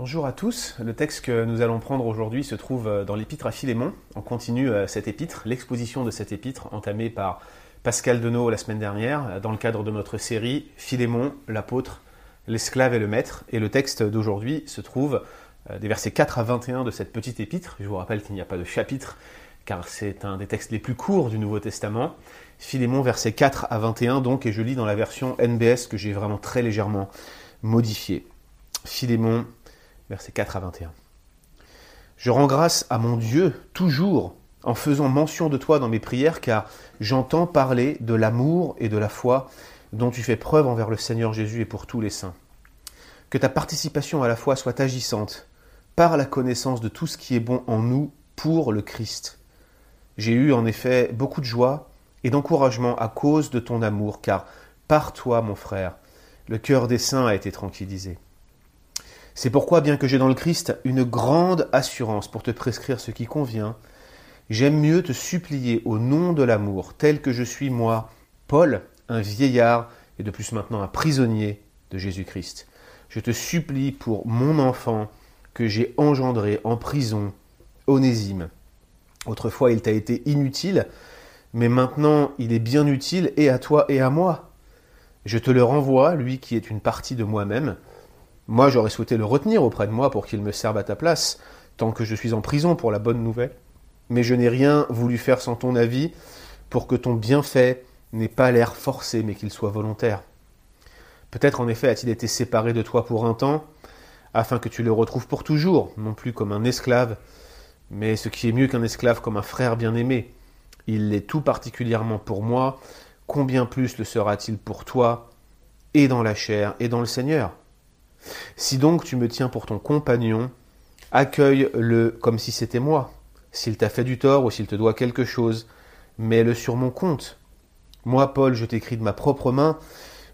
Bonjour à tous. Le texte que nous allons prendre aujourd'hui se trouve euh, dans l'épître à Philémon. On continue euh, cette épître, l'exposition de cette épître entamée par Pascal Denot la semaine dernière euh, dans le cadre de notre série Philémon, l'apôtre, l'esclave et le maître. Et le texte d'aujourd'hui se trouve des versets 4 à 21 de cette petite épître. Je vous rappelle qu'il n'y a pas de chapitre car c'est un des textes les plus courts du Nouveau Testament. Philémon, versets 4 à 21 donc, et je lis dans la version NBS que j'ai vraiment très légèrement modifiée. Philémon, versets 4 à 21. Je rends grâce à mon Dieu toujours en faisant mention de toi dans mes prières, car j'entends parler de l'amour et de la foi dont tu fais preuve envers le Seigneur Jésus et pour tous les saints. Que ta participation à la foi soit agissante par la connaissance de tout ce qui est bon en nous pour le Christ. J'ai eu en effet beaucoup de joie et d'encouragement à cause de ton amour, car par toi, mon frère, le cœur des saints a été tranquillisé. C'est pourquoi, bien que j'ai dans le Christ une grande assurance pour te prescrire ce qui convient, j'aime mieux te supplier au nom de l'amour, tel que je suis moi, Paul, un vieillard et de plus maintenant un prisonnier de Jésus-Christ. Je te supplie pour mon enfant que j'ai engendré en prison, Onésime. Autrefois il t'a été inutile, mais maintenant il est bien utile et à toi et à moi. Je te le renvoie, lui qui est une partie de moi-même, moi, j'aurais souhaité le retenir auprès de moi pour qu'il me serve à ta place, tant que je suis en prison pour la bonne nouvelle. Mais je n'ai rien voulu faire sans ton avis, pour que ton bienfait n'ait pas l'air forcé, mais qu'il soit volontaire. Peut-être en effet a-t-il été séparé de toi pour un temps, afin que tu le retrouves pour toujours, non plus comme un esclave, mais ce qui est mieux qu'un esclave comme un frère bien-aimé. Il l'est tout particulièrement pour moi, combien plus le sera-t-il pour toi, et dans la chair, et dans le Seigneur? Si donc tu me tiens pour ton compagnon, accueille-le comme si c'était moi. S'il t'a fait du tort ou s'il te doit quelque chose, mets-le sur mon compte. Moi, Paul, je t'écris de ma propre main,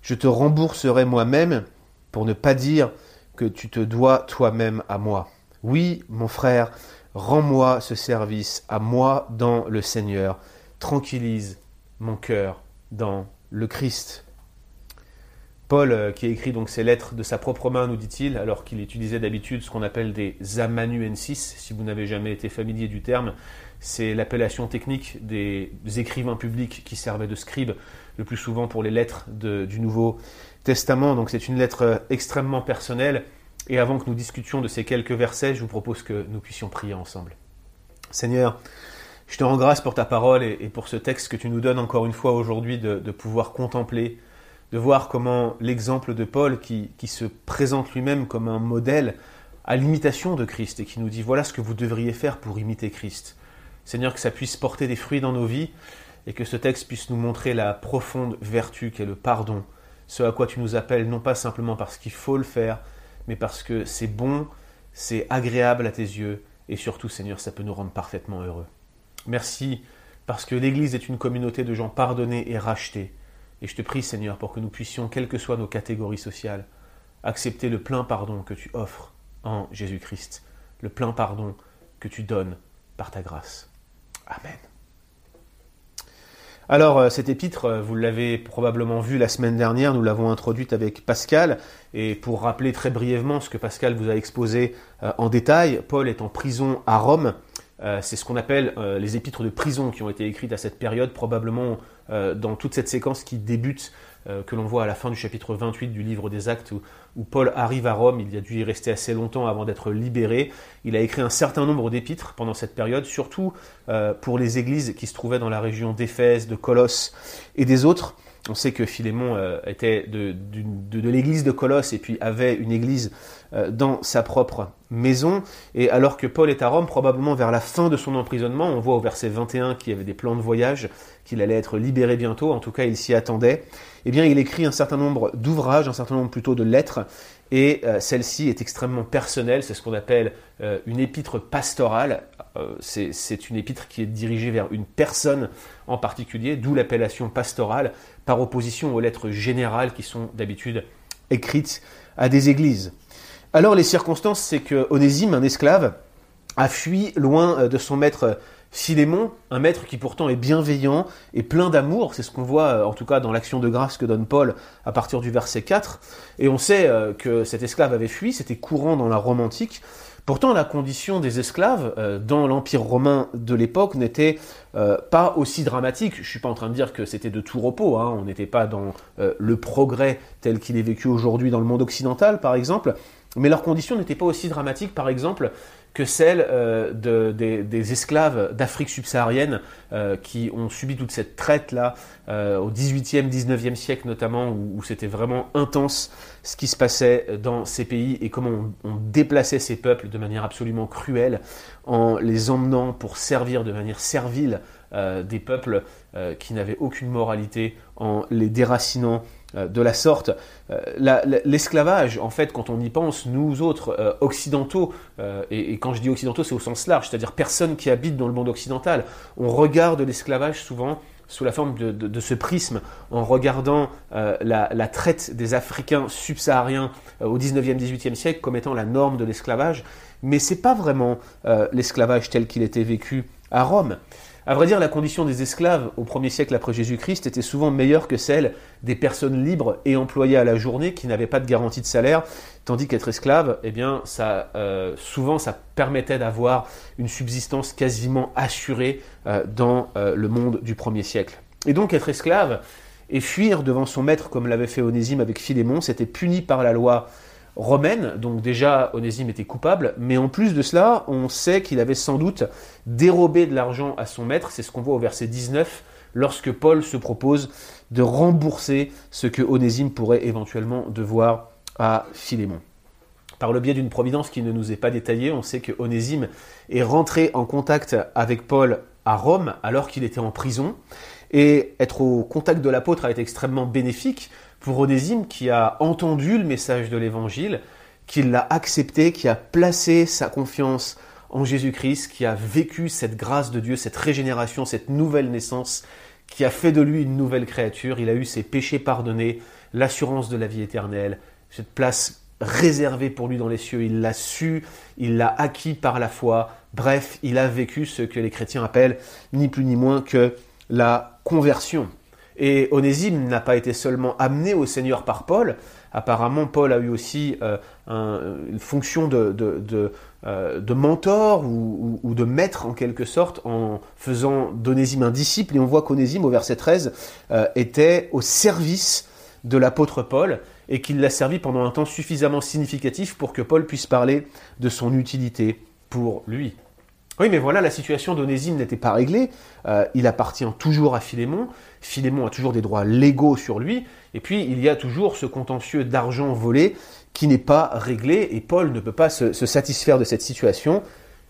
je te rembourserai moi-même pour ne pas dire que tu te dois toi-même à moi. Oui, mon frère, rends-moi ce service à moi dans le Seigneur. Tranquillise mon cœur dans le Christ. Paul, euh, qui écrit donc ces lettres de sa propre main, nous dit-il, alors qu'il utilisait d'habitude ce qu'on appelle des amanuensis, si vous n'avez jamais été familier du terme, c'est l'appellation technique des écrivains publics qui servaient de scribes le plus souvent pour les lettres du Nouveau Testament. Donc c'est une lettre euh, extrêmement personnelle. Et avant que nous discutions de ces quelques versets, je vous propose que nous puissions prier ensemble. Seigneur, je te rends grâce pour ta parole et, pour ce texte que tu nous donnes encore une fois aujourd'hui de pouvoir contempler de voir comment l'exemple de Paul, qui, se présente lui-même comme un modèle à l'imitation de Christ et qui nous dit voilà ce que vous devriez faire pour imiter Christ. Seigneur, que ça puisse porter des fruits dans nos vies et que ce texte puisse nous montrer la profonde vertu qu'est le pardon, ce à quoi tu nous appelles non pas simplement parce qu'il faut le faire, mais parce que c'est bon, c'est agréable à tes yeux et surtout, Seigneur, ça peut nous rendre parfaitement heureux. Merci parce que l'Église est une communauté de gens pardonnés et rachetés et je te prie, Seigneur, pour que nous puissions, quelles que soient nos catégories sociales, accepter le plein pardon que tu offres en Jésus-Christ, le plein pardon que tu donnes par ta grâce. Amen. Alors, euh, cet épître, euh, vous l'avez probablement vu la semaine dernière, nous l'avons introduite avec Pascal, et pour rappeler très brièvement ce que Pascal vous a exposé euh, en détail, Paul est en prison à Rome, euh, c'est ce qu'on appelle euh, les épîtres de prison qui ont été écrites à cette période, probablement euh, dans toute cette séquence qui débute, que l'on voit à la fin du chapitre 28 du livre des Actes, où, Paul arrive à Rome, il a dû y rester assez longtemps avant d'être libéré. Il a écrit un certain nombre d'épîtres pendant cette période, surtout pour les églises qui se trouvaient dans la région d'Éphèse, de Colosse et des autres. On sait que Philémon était de, l'église de Colosse et puis avait une église dans sa propre maison. Et alors que Paul est à Rome, probablement vers la fin de son emprisonnement, on voit au verset 21 qu'il y avait des plans de voyage, qu'il allait être libéré bientôt, en tout cas il s'y attendait, eh bien il écrit un certain nombre d'ouvrages, un certain nombre plutôt de lettres, et euh, celle-ci est extrêmement personnelle, c'est ce qu'on appelle euh, une épître pastorale, c'est une épître qui est dirigée vers une personne en particulier, d'où l'appellation pastorale, par opposition aux lettres générales qui sont d'habitude écrites à des églises. Alors les circonstances, c'est que Onésime, un esclave, a fui loin euh, de son maître Philémon, un maître qui pourtant est bienveillant et plein d'amour, c'est ce qu'on voit euh, en tout cas dans l'action de grâce que donne Paul à partir du verset 4, et on sait euh, que cet esclave avait fui, c'était courant dans la Rome antique, Pourtant, la condition des esclaves euh, dans l'Empire romain de l'époque n'était pas aussi dramatique. Je ne suis pas en train de dire que c'était de tout repos, hein. on n'était pas dans le progrès tel qu'il est vécu aujourd'hui dans le monde occidental, par exemple, mais leur condition n'était pas aussi dramatique, par exemple, que celle euh, des, esclaves d'Afrique subsaharienne euh, qui ont subi toute cette traite-là euh, au 18e, 19e siècle notamment, où, c'était vraiment intense ce qui se passait dans ces pays et comment on, déplaçait ces peuples de manière absolument cruelle en les emmenant pour servir de manière servile des peuples qui n'avaient aucune moralité, en les déracinant de la sorte. Euh, l'esclavage, en fait, quand on y pense, nous autres euh, occidentaux, et, quand je dis occidentaux, c'est au sens large, c'est-à-dire personnes qui habitent dans le monde occidental, on regarde l'esclavage souvent sous la forme de, ce prisme, en regardant la, traite des Africains subsahariens au 19e, 18e siècle comme étant la norme de l'esclavage, mais c'est pas vraiment l'esclavage tel qu'il était vécu à Rome. À vrai dire, la condition des esclaves au 1er siècle après Jésus-Christ était souvent meilleure que celle des personnes libres et employées à la journée qui n'avaient pas de garantie de salaire, tandis qu'être esclave, eh bien, ça, euh, souvent, ça permettait d'avoir une subsistance quasiment assurée euh, dans euh, le monde du 1er siècle. Et donc, être esclave et fuir devant son maître, comme l'avait fait Onésime avec Philémon, c'était puni par la loi romaine, donc déjà Onésime était coupable, mais en plus de cela, on sait qu'il avait sans doute dérobé de l'argent à son maître, c'est ce qu'on voit au verset 19, lorsque Paul se propose de rembourser ce que Onésime pourrait éventuellement devoir à Philémon. Par le biais d'une providence qui ne nous est pas détaillée, on sait que Onésime est rentré en contact avec Paul à Rome alors qu'il était en prison. Et être au contact de l'apôtre a été extrêmement bénéfique pour Onésime qui a entendu le message de l'Évangile, qui l'a accepté, qui a placé sa confiance en Jésus-Christ, qui a vécu cette grâce de Dieu, cette régénération, cette nouvelle naissance, qui a fait de lui une nouvelle créature. Il a eu ses péchés pardonnés, l'assurance de la vie éternelle, cette place réservée pour lui dans les cieux. Il l'a su, il l'a acquis par la foi. Bref, il a vécu ce que les chrétiens appellent ni plus ni moins que la conversion. Et Onésime n'a pas été seulement amené au Seigneur par Paul, apparemment Paul a eu aussi euh, une fonction de, euh, mentor ou, de maître en quelque sorte en faisant d'Onésime un disciple. Et on voit qu'Onésime au verset 13 euh, était au service de l'apôtre Paul et qu'il l'a servi pendant un temps suffisamment significatif pour que Paul puisse parler de son utilité pour lui. Oui, mais voilà, la situation d'Onésime n'était pas réglée. Euh, il appartient toujours à Philémon. Philémon a toujours des droits légaux sur lui. Et puis, il y a toujours ce contentieux d'argent volé qui n'est pas réglé. Et Paul ne peut pas se, satisfaire de cette situation.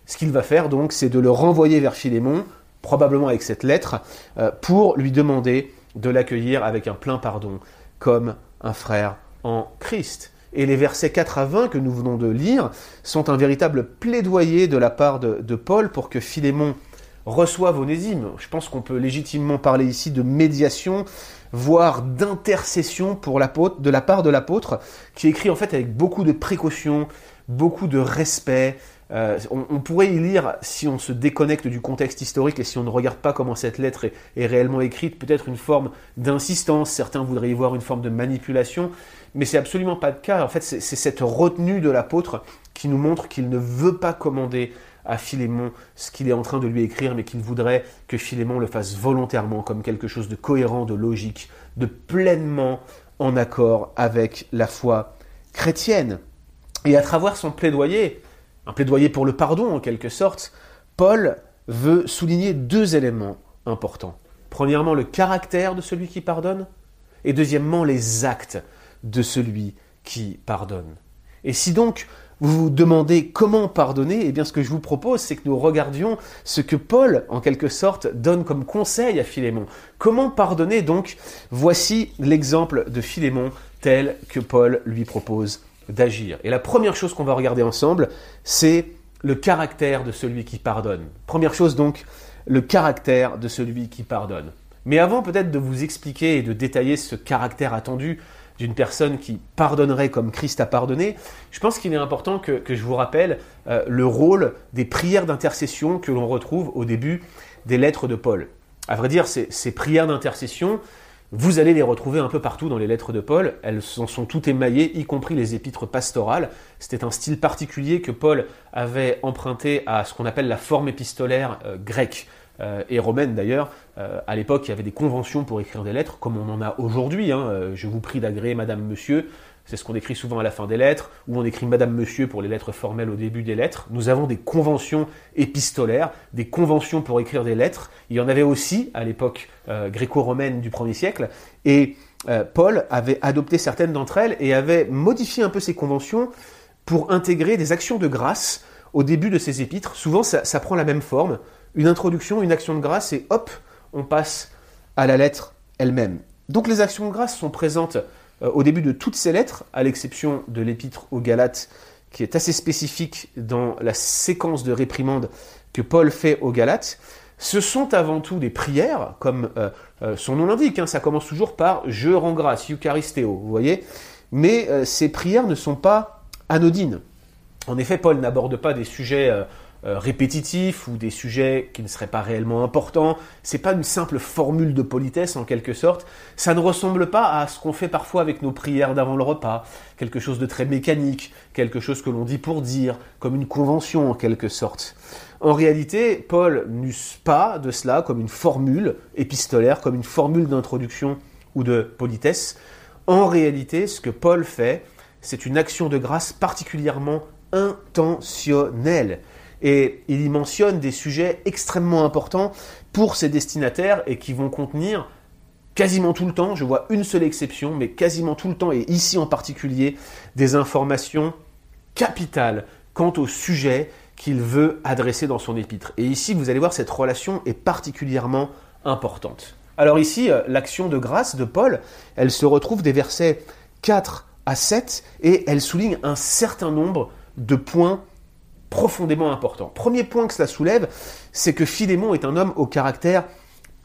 Ce qu'il va faire, donc, c'est de le renvoyer vers Philémon, probablement avec cette lettre, euh, pour lui demander de l'accueillir avec un plein pardon, comme un frère en Christ. Et les versets 4 à 20 que nous venons de lire sont un véritable plaidoyer de la part de, Paul pour que Philémon reçoive Onésime. Je pense qu'on peut légitimement parler ici de médiation, voire d'intercession pour de la part de l'apôtre, qui écrit en fait avec beaucoup de précaution, beaucoup de respect. Euh, on, pourrait y lire, si on se déconnecte du contexte historique et si on ne regarde pas comment cette lettre est, est réellement écrite, peut-être une forme d'insistance, certains voudraient y voir une forme de manipulation, mais c'est absolument pas le cas. En fait, c'est cette retenue de l'apôtre qui nous montre qu'il ne veut pas commander à Philémon ce qu'il est en train de lui écrire, mais qu'il voudrait que Philémon le fasse volontairement, comme quelque chose de cohérent, de logique, de pleinement en accord avec la foi chrétienne. Et à travers son plaidoyer, un plaidoyer pour le pardon en quelque sorte, Paul veut souligner deux éléments importants. Premièrement, le caractère de celui qui pardonne, et deuxièmement, les actes de celui qui pardonne. Et si donc vous vous demandez comment pardonner, eh bien ce que je vous propose, c'est que nous regardions ce que Paul, en quelque sorte, donne comme conseil à Philémon. Comment pardonner donc? Voici l'exemple de Philémon tel que Paul lui propose d'agir. Et la première chose qu'on va regarder ensemble, c'est le caractère de celui qui pardonne. Première chose donc, le caractère de celui qui pardonne. Mais avant peut-être de vous expliquer et de détailler ce caractère attendu d'une personne qui pardonnerait comme Christ a pardonné, je pense qu'il est important que, je vous rappelle euh, le rôle des prières d'intercession que l'on retrouve au début des lettres de Paul. À vrai dire, ces, prières d'intercession, vous allez les retrouver un peu partout dans les lettres de Paul. Elles en sont toutes émaillées, y compris les épîtres pastorales. C'était un style particulier que Paul avait emprunté à ce qu'on appelle la forme épistolaire euh, grecque. Euh, et romaine d'ailleurs. Euh, à l'époque, il y avait des conventions pour écrire des lettres, comme on en a aujourd'hui. Hein. je vous prie d'agréer Madame, Monsieur. C'est ce qu'on écrit souvent à la fin des lettres, ou on écrit Madame Monsieur pour les lettres formelles au début des lettres. Nous avons des conventions épistolaires, des conventions pour écrire des lettres. Il y en avait aussi à l'époque euh, gréco-romaine du 1er siècle, et euh, Paul avait adopté certaines d'entre elles et avait modifié un peu ces conventions pour intégrer des actions de grâce au début de ses épîtres. Souvent, ça prend la même forme, une introduction, une action de grâce, et hop, on passe à la lettre elle-même. Donc les actions de grâce sont présentes euh, au début de toutes ces lettres, à l'exception de l'épître aux Galates, qui est assez spécifique dans la séquence de réprimande que Paul fait aux Galates, ce sont avant tout des prières, comme euh, euh, son nom l'indique, hein, ça commence toujours par Je rends grâce, Eucharisteo, vous voyez, mais ces prières ne sont pas anodines. En effet, Paul n'aborde pas des sujets répétitifs ou des sujets qui ne seraient pas réellement importants. C'est pas une simple formule de politesse en quelque sorte. Ça ne ressemble pas à ce qu'on fait parfois avec nos prières d'avant le repas. Quelque chose de très mécanique, quelque chose que l'on dit pour dire, comme une convention en quelque sorte. En réalité, Paul n'use pas de cela comme une formule épistolaire, comme une formule d'introduction ou de politesse. En réalité, ce que Paul fait, c'est une action de grâce particulièrement intentionnelle et il y mentionne des sujets extrêmement importants pour ses destinataires et qui vont contenir quasiment tout le temps, je vois une seule exception, mais quasiment tout le temps, et ici en particulier, des informations capitales quant au sujet qu'il veut adresser dans son épître. Et ici, vous allez voir, cette relation est particulièrement importante. Alors ici, euh, l'action de grâce de Paul, elle se retrouve des versets 4 à 7, et elle souligne un certain nombre de points profondément important. Premier point que cela soulève, c'est que Philémon est un homme au caractère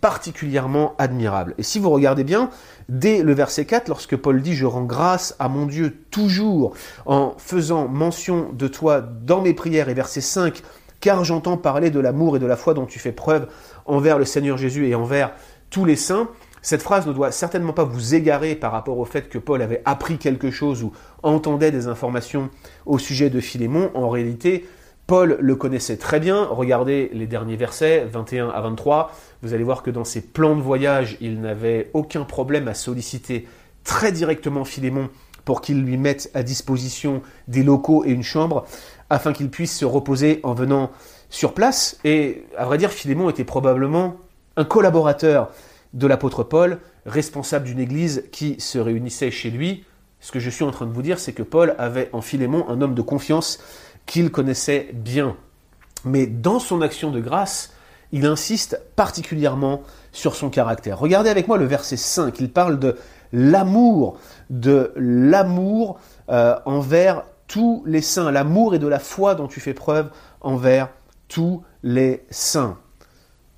particulièrement admirable. Et si vous regardez bien, dès le verset 4, lorsque Paul dit ⁇ Je rends grâce à mon Dieu toujours en faisant mention de toi dans mes prières ⁇ et verset 5, car j'entends parler de l'amour et de la foi dont tu fais preuve envers le Seigneur Jésus et envers tous les saints, cette phrase ne doit certainement pas vous égarer par rapport au fait que Paul avait appris quelque chose ou entendait des informations au sujet de Philémon. En réalité, Paul le connaissait très bien. Regardez les derniers versets, 21 à 23. Vous allez voir que dans ses plans de voyage, il n'avait aucun problème à solliciter très directement Philémon pour qu'il lui mette à disposition des locaux et une chambre afin qu'il puisse se reposer en venant sur place. Et à vrai dire, Philémon était probablement un collaborateur de l'apôtre Paul, responsable d'une église qui se réunissait chez lui. Ce que je suis en train de vous dire, c'est que Paul avait en Philémon un homme de confiance qu'il connaissait bien. Mais dans son action de grâce, il insiste particulièrement sur son caractère. Regardez avec moi le verset 5, il parle de l'amour, de l'amour euh, envers tous les saints, l'amour et de la foi dont tu fais preuve envers tous les saints.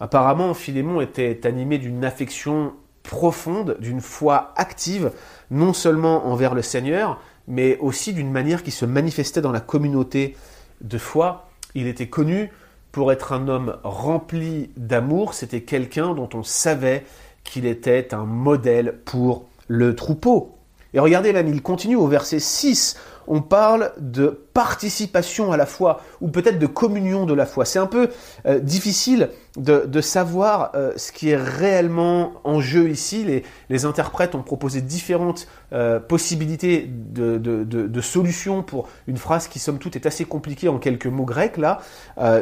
Apparemment, Philémon était animé d'une affection profonde, d'une foi active, non seulement envers le Seigneur, mais aussi d'une manière qui se manifestait dans la communauté de foi. Il était connu pour être un homme rempli d'amour, c'était quelqu'un dont on savait qu'il était un modèle pour le troupeau. Et regardez même, il continue au verset 6 on parle de participation à la foi, ou peut-être de communion de la foi. C'est un peu euh, difficile de, savoir euh, ce qui est réellement en jeu ici. Les, interprètes ont proposé différentes euh, possibilités de, solutions pour une phrase qui, somme toute, est assez compliquée en quelques mots grecs. Là,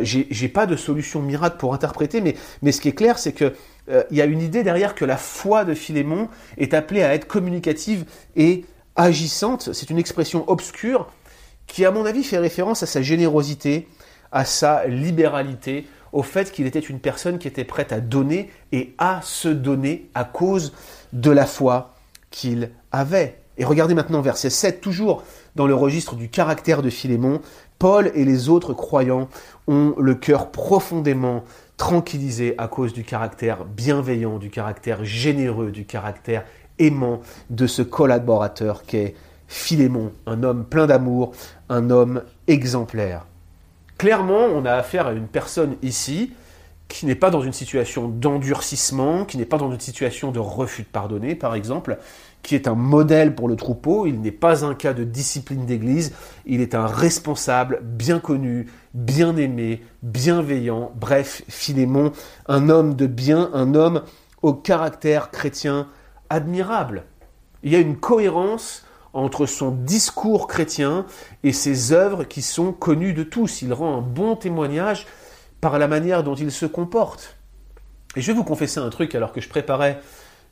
j'ai pas de solution miracle pour interpréter, mais, mais ce qui est clair, c'est que il y a une idée derrière que la foi de Philémon est appelée à être communicative et agissante, c'est une expression obscure qui, à mon avis, fait référence à sa générosité, à sa libéralité, au fait qu'il était une personne qui était prête à donner et à se donner à cause de la foi qu'il avait. Et regardez maintenant verset 7, toujours dans le registre du caractère de Philémon, Paul et les autres croyants ont le cœur profondément tranquillisé à cause du caractère bienveillant, du caractère généreux, du caractère aimant de ce collaborateur qu'est Philémon, un homme plein d'amour, un homme exemplaire. Clairement, on a affaire à une personne ici qui n'est pas dans une situation d'endurcissement, qui n'est pas dans une situation de refus de pardonner, par exemple, qui est un modèle pour le troupeau, il n'est pas un cas de discipline d'église, il est un responsable bien connu, bien aimé, bienveillant, bref, Philémon, un homme de bien, un homme au caractère chrétien admirable. Il y a une cohérence entre son discours chrétien et ses œuvres qui sont connues de tous. Il rend un bon témoignage par la manière dont il se comporte. Et je vais vous confesser un truc alors que je préparais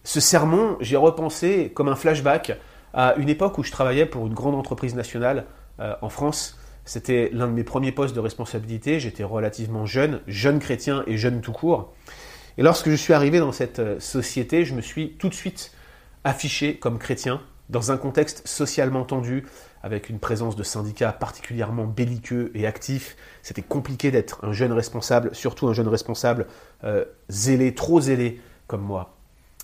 ce sermon, j'ai repensé comme un flashback à une époque où je travaillais pour une grande entreprise nationale euh, en France. C'était l'un de mes premiers postes de responsabilité. J'étais relativement jeune, jeune chrétien et jeune tout court. Et lorsque je suis arrivé dans cette euh, société, je me suis tout de suite affiché comme chrétien dans un contexte socialement tendu, avec une présence de syndicats particulièrement belliqueux et actifs. C'était compliqué d'être un jeune responsable, surtout un jeune responsable euh, zélé, trop zélé comme moi.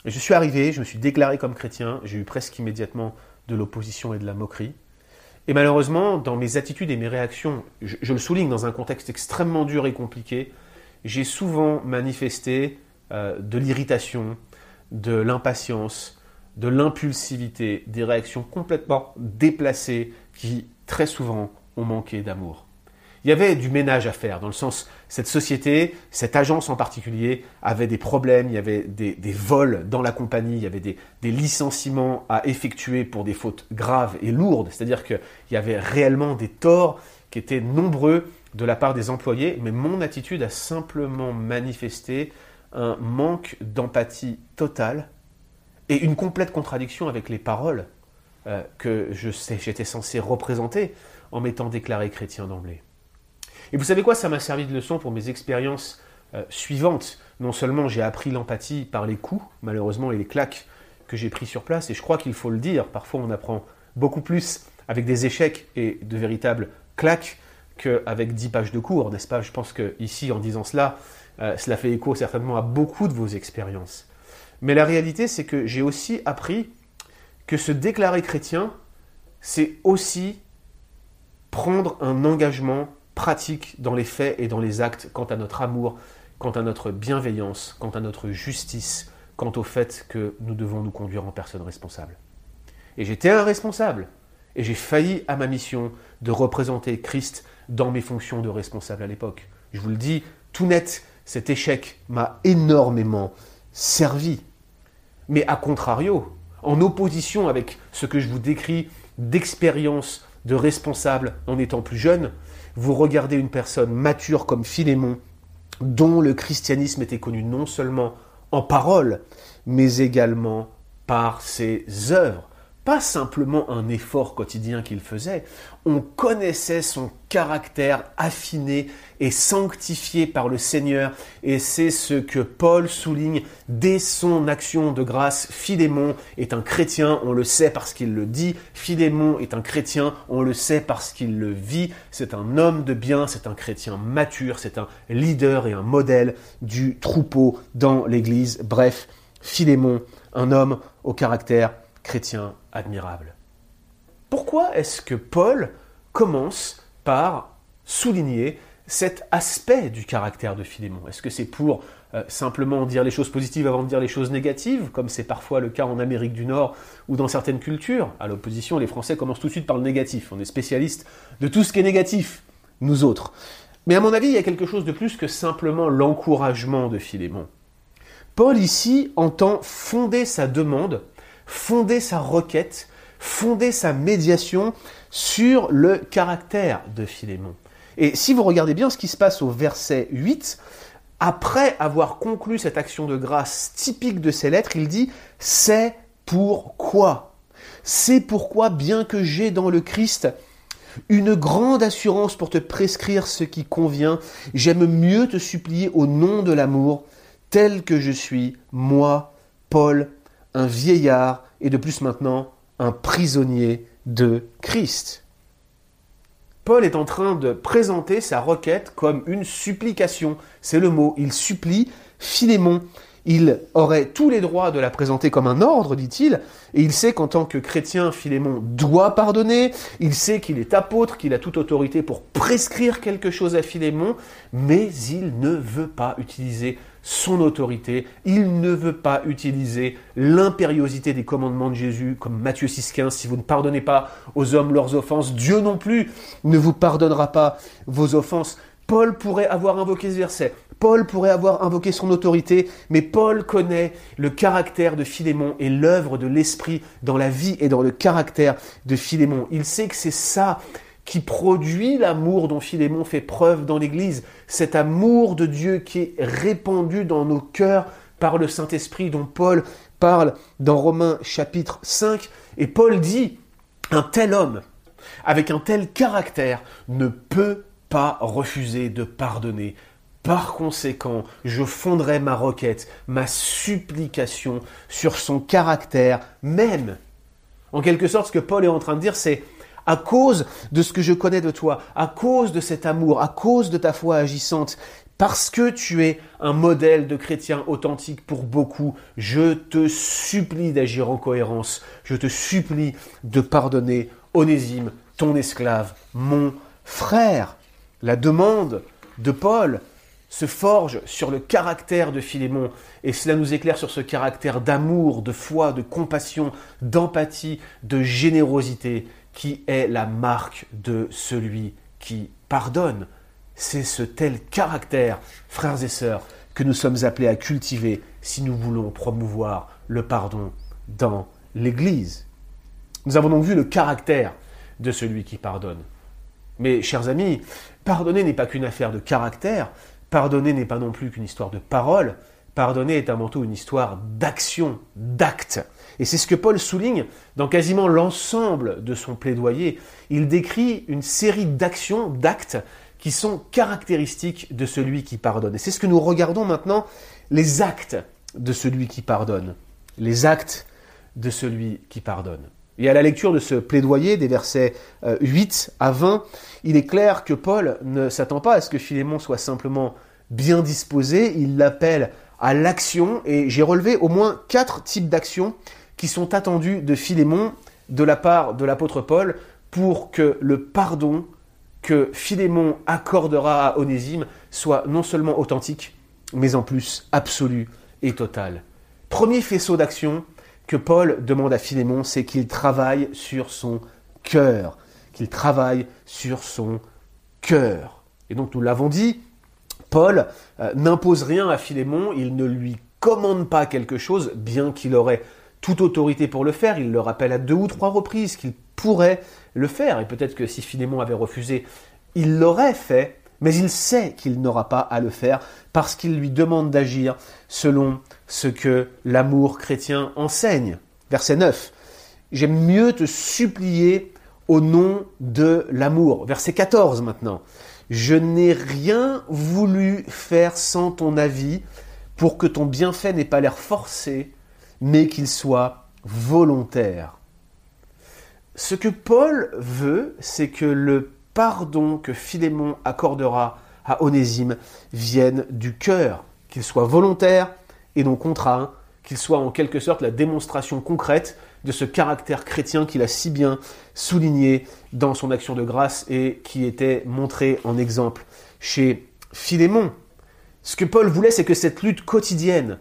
Et je suis arrivé, je me suis déclaré comme chrétien, j'ai eu presque immédiatement de l'opposition et de la moquerie. Et malheureusement, dans mes attitudes et mes réactions, je, le souligne dans un contexte extrêmement dur et compliqué, j'ai souvent manifesté euh, de l'irritation, de l'impatience, de l'impulsivité, des réactions complètement déplacées qui, très souvent, ont manqué d'amour. Il y avait du ménage à faire, dans le sens, cette société, cette agence en particulier, avait des problèmes, il y avait des, vols dans la compagnie, il y avait des, licenciements à effectuer pour des fautes graves et lourdes, c'est-à-dire qu'il y avait réellement des torts qui étaient nombreux de la part des employés, mais mon attitude a simplement manifesté un manque d'empathie totale et une complète contradiction avec les paroles euh, que j'étais censé représenter en m'étant déclaré chrétien d'emblée. Et vous savez quoi, ça m'a servi de leçon pour mes expériences euh, suivantes. Non seulement j'ai appris l'empathie par les coups, malheureusement, et les claques que j'ai pris sur place, et je crois qu'il faut le dire, parfois on apprend beaucoup plus avec des échecs et de véritables claques qu'avec dix pages de cours, n'est-ce pas? Je pense que ici, en disant cela, euh, cela fait écho certainement à beaucoup de vos expériences. Mais la réalité, c'est que j'ai aussi appris que se déclarer chrétien, c'est aussi prendre un engagement pratique dans les faits et dans les actes quant à notre amour, quant à notre bienveillance, quant à notre justice, quant au fait que nous devons nous conduire en personne responsable. Et j'étais un responsable, et j'ai failli à ma mission de représenter Christ dans mes fonctions de responsable à l'époque. Je vous le dis tout net, cet échec m'a énormément servi. Mais à contrario, en opposition avec ce que je vous décris d'expérience de responsable en étant plus jeune, vous regardez une personne mature comme Philémon, dont le christianisme était connu non seulement en parole, mais également par ses œuvres, pas simplement un effort quotidien qu'il faisait, on connaissait son caractère affiné et sanctifié par le Seigneur, et c'est ce que Paul souligne dès son action de grâce. Philémon est un chrétien, on le sait parce qu'il le dit, Philémon est un chrétien, on le sait parce qu'il le vit, c'est un homme de bien, c'est un chrétien mature, c'est un leader et un modèle du troupeau dans l'Église, bref, Philémon, un homme au caractère chrétien admirable. Pourquoi est-ce que Paul commence par souligner cet aspect du caractère de Philémon? Est-ce que c'est pour euh, simplement dire les choses positives avant de dire les choses négatives, comme c'est parfois le cas en Amérique du Nord ou dans certaines cultures? À l'opposition, les Français commencent tout de suite par le négatif. On est spécialiste de tout ce qui est négatif, nous autres. Mais à mon avis, il y a quelque chose de plus que simplement l'encouragement de Philémon. Paul ici entend fonder sa demande fonder sa requête, fonder sa médiation sur le caractère de Philémon. Et si vous regardez bien ce qui se passe au verset 8, après avoir conclu cette action de grâce typique de ces lettres, il dit C'est pourquoi? C'est pourquoi, bien que j'ai dans le Christ une grande assurance pour te prescrire ce qui convient, j'aime mieux te supplier au nom de l'amour, tel que je suis, moi, Paul, un vieillard et de plus maintenant un prisonnier de Christ. Paul est en train de présenter sa requête comme une supplication. C'est le mot. Il supplie Philémon. Il aurait tous les droits de la présenter comme un ordre, dit-il, et il sait qu'en tant que chrétien, Philémon doit pardonner, il sait qu'il est apôtre, qu'il a toute autorité pour prescrire quelque chose à Philémon, mais il ne veut pas utiliser son autorité, il ne veut pas utiliser l'impériosité des commandements de Jésus, comme Matthieu 6,15, si vous ne pardonnez pas aux hommes leurs offenses, Dieu non plus ne vous pardonnera pas vos offenses. Paul pourrait avoir invoqué ce verset. Paul pourrait avoir invoqué son autorité, mais Paul connaît le caractère de Philémon et l'œuvre de l'Esprit dans la vie et dans le caractère de Philémon. Il sait que c'est ça qui produit l'amour dont Philémon fait preuve dans l'Église, cet amour de Dieu qui est répandu dans nos cœurs par le Saint-Esprit dont Paul parle dans Romains chapitre 5. Et Paul dit, un tel homme, avec un tel caractère, ne peut refuser de pardonner par conséquent, je fonderai ma requête, ma supplication sur son caractère même. En quelque sorte, ce que Paul est en train de dire, c'est à cause de ce que je connais de toi, à cause de cet amour, à cause de ta foi agissante, parce que tu es un modèle de chrétien authentique pour beaucoup, je te supplie d'agir en cohérence, je te supplie de pardonner Onésime, ton esclave, mon frère. La demande de Paul se forge sur le caractère de Philémon, et cela nous éclaire sur ce caractère d'amour, de foi, de compassion, d'empathie, de générosité, qui est la marque de celui qui pardonne. C'est ce tel caractère, frères et sœurs, que nous sommes appelés à cultiver si nous voulons promouvoir le pardon dans l'Église. Nous avons donc vu le caractère de celui qui pardonne. Mais, chers amis, pardonner n'est pas qu'une affaire de caractère, Pardonner n'est pas non plus qu'une histoire de parole, pardonner est avant tout une histoire d'action, d'acte. Et c'est ce que Paul souligne dans quasiment l'ensemble de son plaidoyer. Il décrit une série d'actions, d'actes, qui sont caractéristiques de celui qui pardonne. Et c'est ce que nous regardons maintenant, les actes de celui qui pardonne. Les actes de celui qui pardonne. Et à la lecture de ce plaidoyer, des versets 8 euh, à 20, il est clair que Paul ne s'attend pas à ce que Philémon soit simplement bien disposé, il l'appelle à l'action, et j'ai relevé au moins quatre types d'actions qui sont attendues de Philémon de la part de l'apôtre Paul pour que le pardon que Philémon accordera à Onésime soit non seulement authentique, mais en plus absolu et total. Premier faisceau d'action, que Paul demande à Philémon, c'est qu'il travaille sur son cœur, qu'il travaille sur son cœur. Et donc nous l'avons dit, Paul euh, n'impose rien à Philémon, il ne lui commande pas quelque chose, bien qu'il aurait toute autorité pour le faire, il le rappelle à deux ou trois reprises qu'il pourrait le faire, et peut-être que si Philémon avait refusé, il l'aurait fait, mais il sait qu'il n'aura pas à le faire parce qu'il lui demande d'agir selon ce que l'amour chrétien enseigne. Verset 9. J'aime mieux te supplier au nom de l'amour. Verset 14 maintenant. Je n'ai rien voulu faire sans ton avis pour que ton bienfait n'ait pas l'air forcé, mais qu'il soit volontaire. Ce que Paul veut, c'est que le que Philémon accordera à Onésime vienne du cœur, qu'il soit volontaire et non contraint, qu'il soit en quelque sorte la démonstration concrète de ce caractère chrétien qu'il a si bien souligné dans son action de grâce et qui était montré en exemple chez Philémon. Ce que Paul voulait, c'est que cette lutte quotidienne,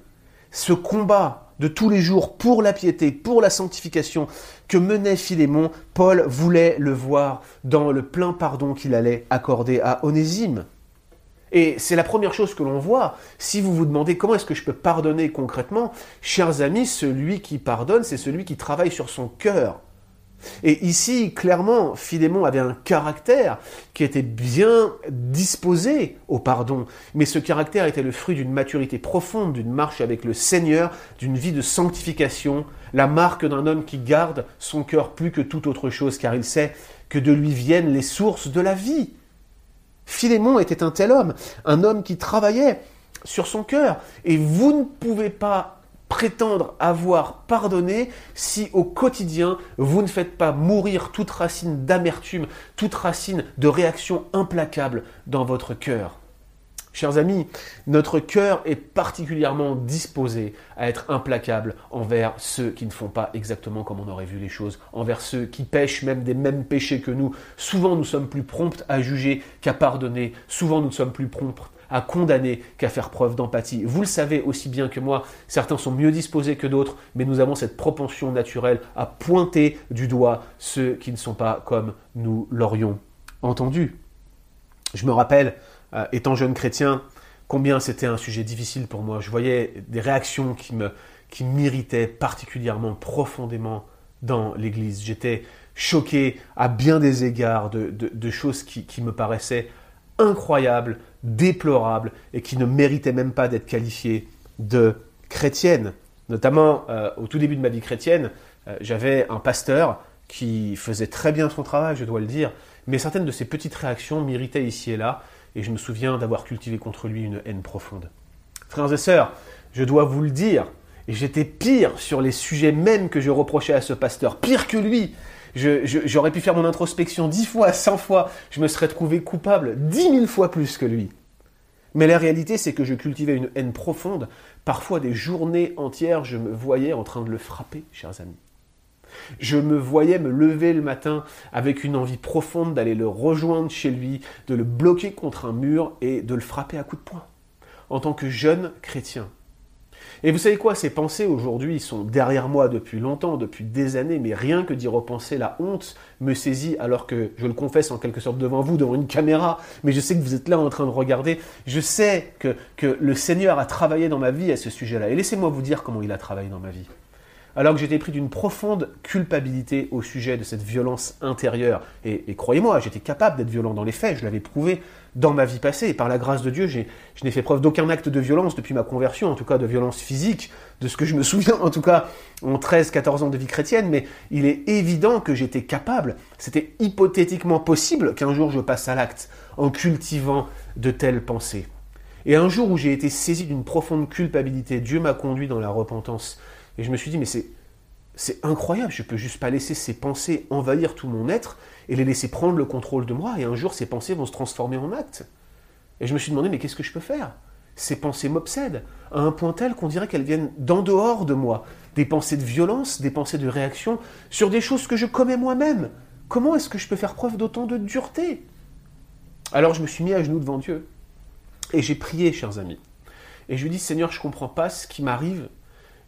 ce combat de tous les jours pour la piété, pour la sanctification que menait Philémon, Paul voulait le voir dans le plein pardon qu'il allait accorder à Onésime. Et c'est la première chose que l'on voit. Si vous vous demandez comment est-ce que je peux pardonner concrètement, chers amis, celui qui pardonne, c'est celui qui travaille sur son cœur. Et ici, clairement, Philémon avait un caractère qui était bien disposé au pardon, mais ce caractère était le fruit d'une maturité profonde, d'une marche avec le Seigneur, d'une vie de sanctification, la marque d'un homme qui garde son cœur plus que toute autre chose, car il sait que de lui viennent les sources de la vie. Philémon était un tel homme, un homme qui travaillait sur son cœur, et vous ne pouvez pas prétendre avoir pardonné si au quotidien vous ne faites pas mourir toute racine d'amertume, toute racine de réaction implacable dans votre cœur. Chers amis, notre cœur est particulièrement disposé à être implacable envers ceux qui ne font pas exactement comme on aurait vu les choses, envers ceux qui pêchent même des mêmes péchés que nous. Souvent nous sommes plus prompts à juger qu'à pardonner, souvent nous sommes plus prompts à condamner qu'à faire preuve d'empathie. Vous le savez aussi bien que moi, certains sont mieux disposés que d'autres, mais nous avons cette propension naturelle à pointer du doigt ceux qui ne sont pas comme nous l'aurions entendu. Je me rappelle euh, étant jeune chrétien, combien c'était un sujet difficile pour moi. Je voyais des réactions qui me qui m'irritaient particulièrement profondément dans l'Église. J'étais choqué à bien des égards de, choses qui, me paraissaient incroyables, déplorables et qui ne méritaient même pas d'être qualifiées de chrétiennes. Notamment euh, au tout début de ma vie chrétienne, euh, j'avais un pasteur qui faisait très bien son travail, je dois le dire, mais certaines de ses petites réactions m'irritaient ici et là, et je me souviens d'avoir cultivé contre lui une haine profonde. Frères et sœurs, je dois vous le dire, j'étais pire sur les sujets même que je reprochais à ce pasteur, pire que lui. J'aurais pu faire mon introspection dix fois, cent fois, je me serais trouvé coupable dix mille fois plus que lui. Mais la réalité, c'est que je cultivais une haine profonde. Parfois, des journées entières, je me voyais en train de le frapper, chers amis. Je me voyais me lever le matin avec une envie profonde d'aller le rejoindre chez lui, de le bloquer contre un mur et de le frapper à coups de poing, en tant que jeune chrétien. Et vous savez quoi, ces pensées aujourd'hui sont derrière moi depuis longtemps, depuis des années, mais rien que d'y repenser, la honte me saisit alors que je le confesse en quelque sorte devant vous, devant une caméra, mais je sais que vous êtes là en train de regarder. Je sais que, que le Seigneur a travaillé dans ma vie à ce sujet-là. Et laissez-moi vous dire comment il a travaillé dans ma vie alors que j'étais pris d'une profonde culpabilité au sujet de cette violence intérieure. Et, croyez-moi, j'étais capable d'être violent dans les faits, je l'avais prouvé dans ma vie passée, et par la grâce de Dieu, je n'ai fait preuve d'aucun acte de violence depuis ma conversion, en tout cas de violence physique, de ce que je me souviens, en tout cas en 13-14 ans de vie chrétienne, mais il est évident que j'étais capable, c'était hypothétiquement possible qu'un jour je passe à l'acte en cultivant de telles pensées. Et un jour où j'ai été saisi d'une profonde culpabilité, Dieu m'a conduit dans la repentance et je me suis dit, mais c'est, incroyable, je peux juste pas laisser ces pensées envahir tout mon être et les laisser prendre le contrôle de moi, et un jour ces pensées vont se transformer en actes. Et je me suis demandé, mais qu'est-ce que je peux faire? Ces pensées m'obsèdent, à un point tel qu'on dirait qu'elles viennent d'en dehors de moi. Des pensées de violence, des pensées de réaction, sur des choses que je commets moi-même. Comment est-ce que je peux faire preuve d'autant de dureté? Alors je me suis mis à genoux devant Dieu, et j'ai prié, chers amis. Et je lui ai dit, Seigneur, je ne comprends pas ce qui m'arrive,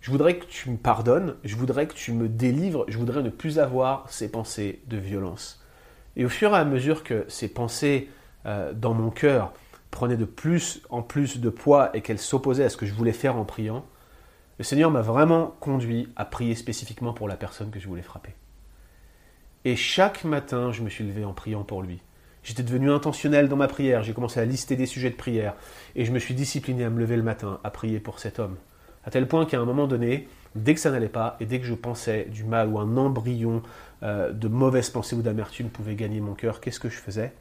je voudrais que tu me pardonnes, je voudrais que tu me délivres, je voudrais ne plus avoir ces pensées de violence. Et au fur et à mesure que ces pensées euh, dans mon cœur prenaient de plus en plus de poids et qu'elles s'opposaient à ce que je voulais faire en priant, le Seigneur m'a vraiment conduit à prier spécifiquement pour la personne que je voulais frapper. Et chaque matin, je me suis levé en priant pour lui. J'étais devenu intentionnel dans ma prière, j'ai commencé à lister des sujets de prière, et je me suis discipliné à me lever le matin à prier pour cet homme. À tel point qu'à un moment donné, dès que ça n'allait pas, et dès que je pensais du mal ou un embryon euh, de mauvaise pensée ou d'amertume pouvait gagner mon cœur, qu'est-ce que je faisais?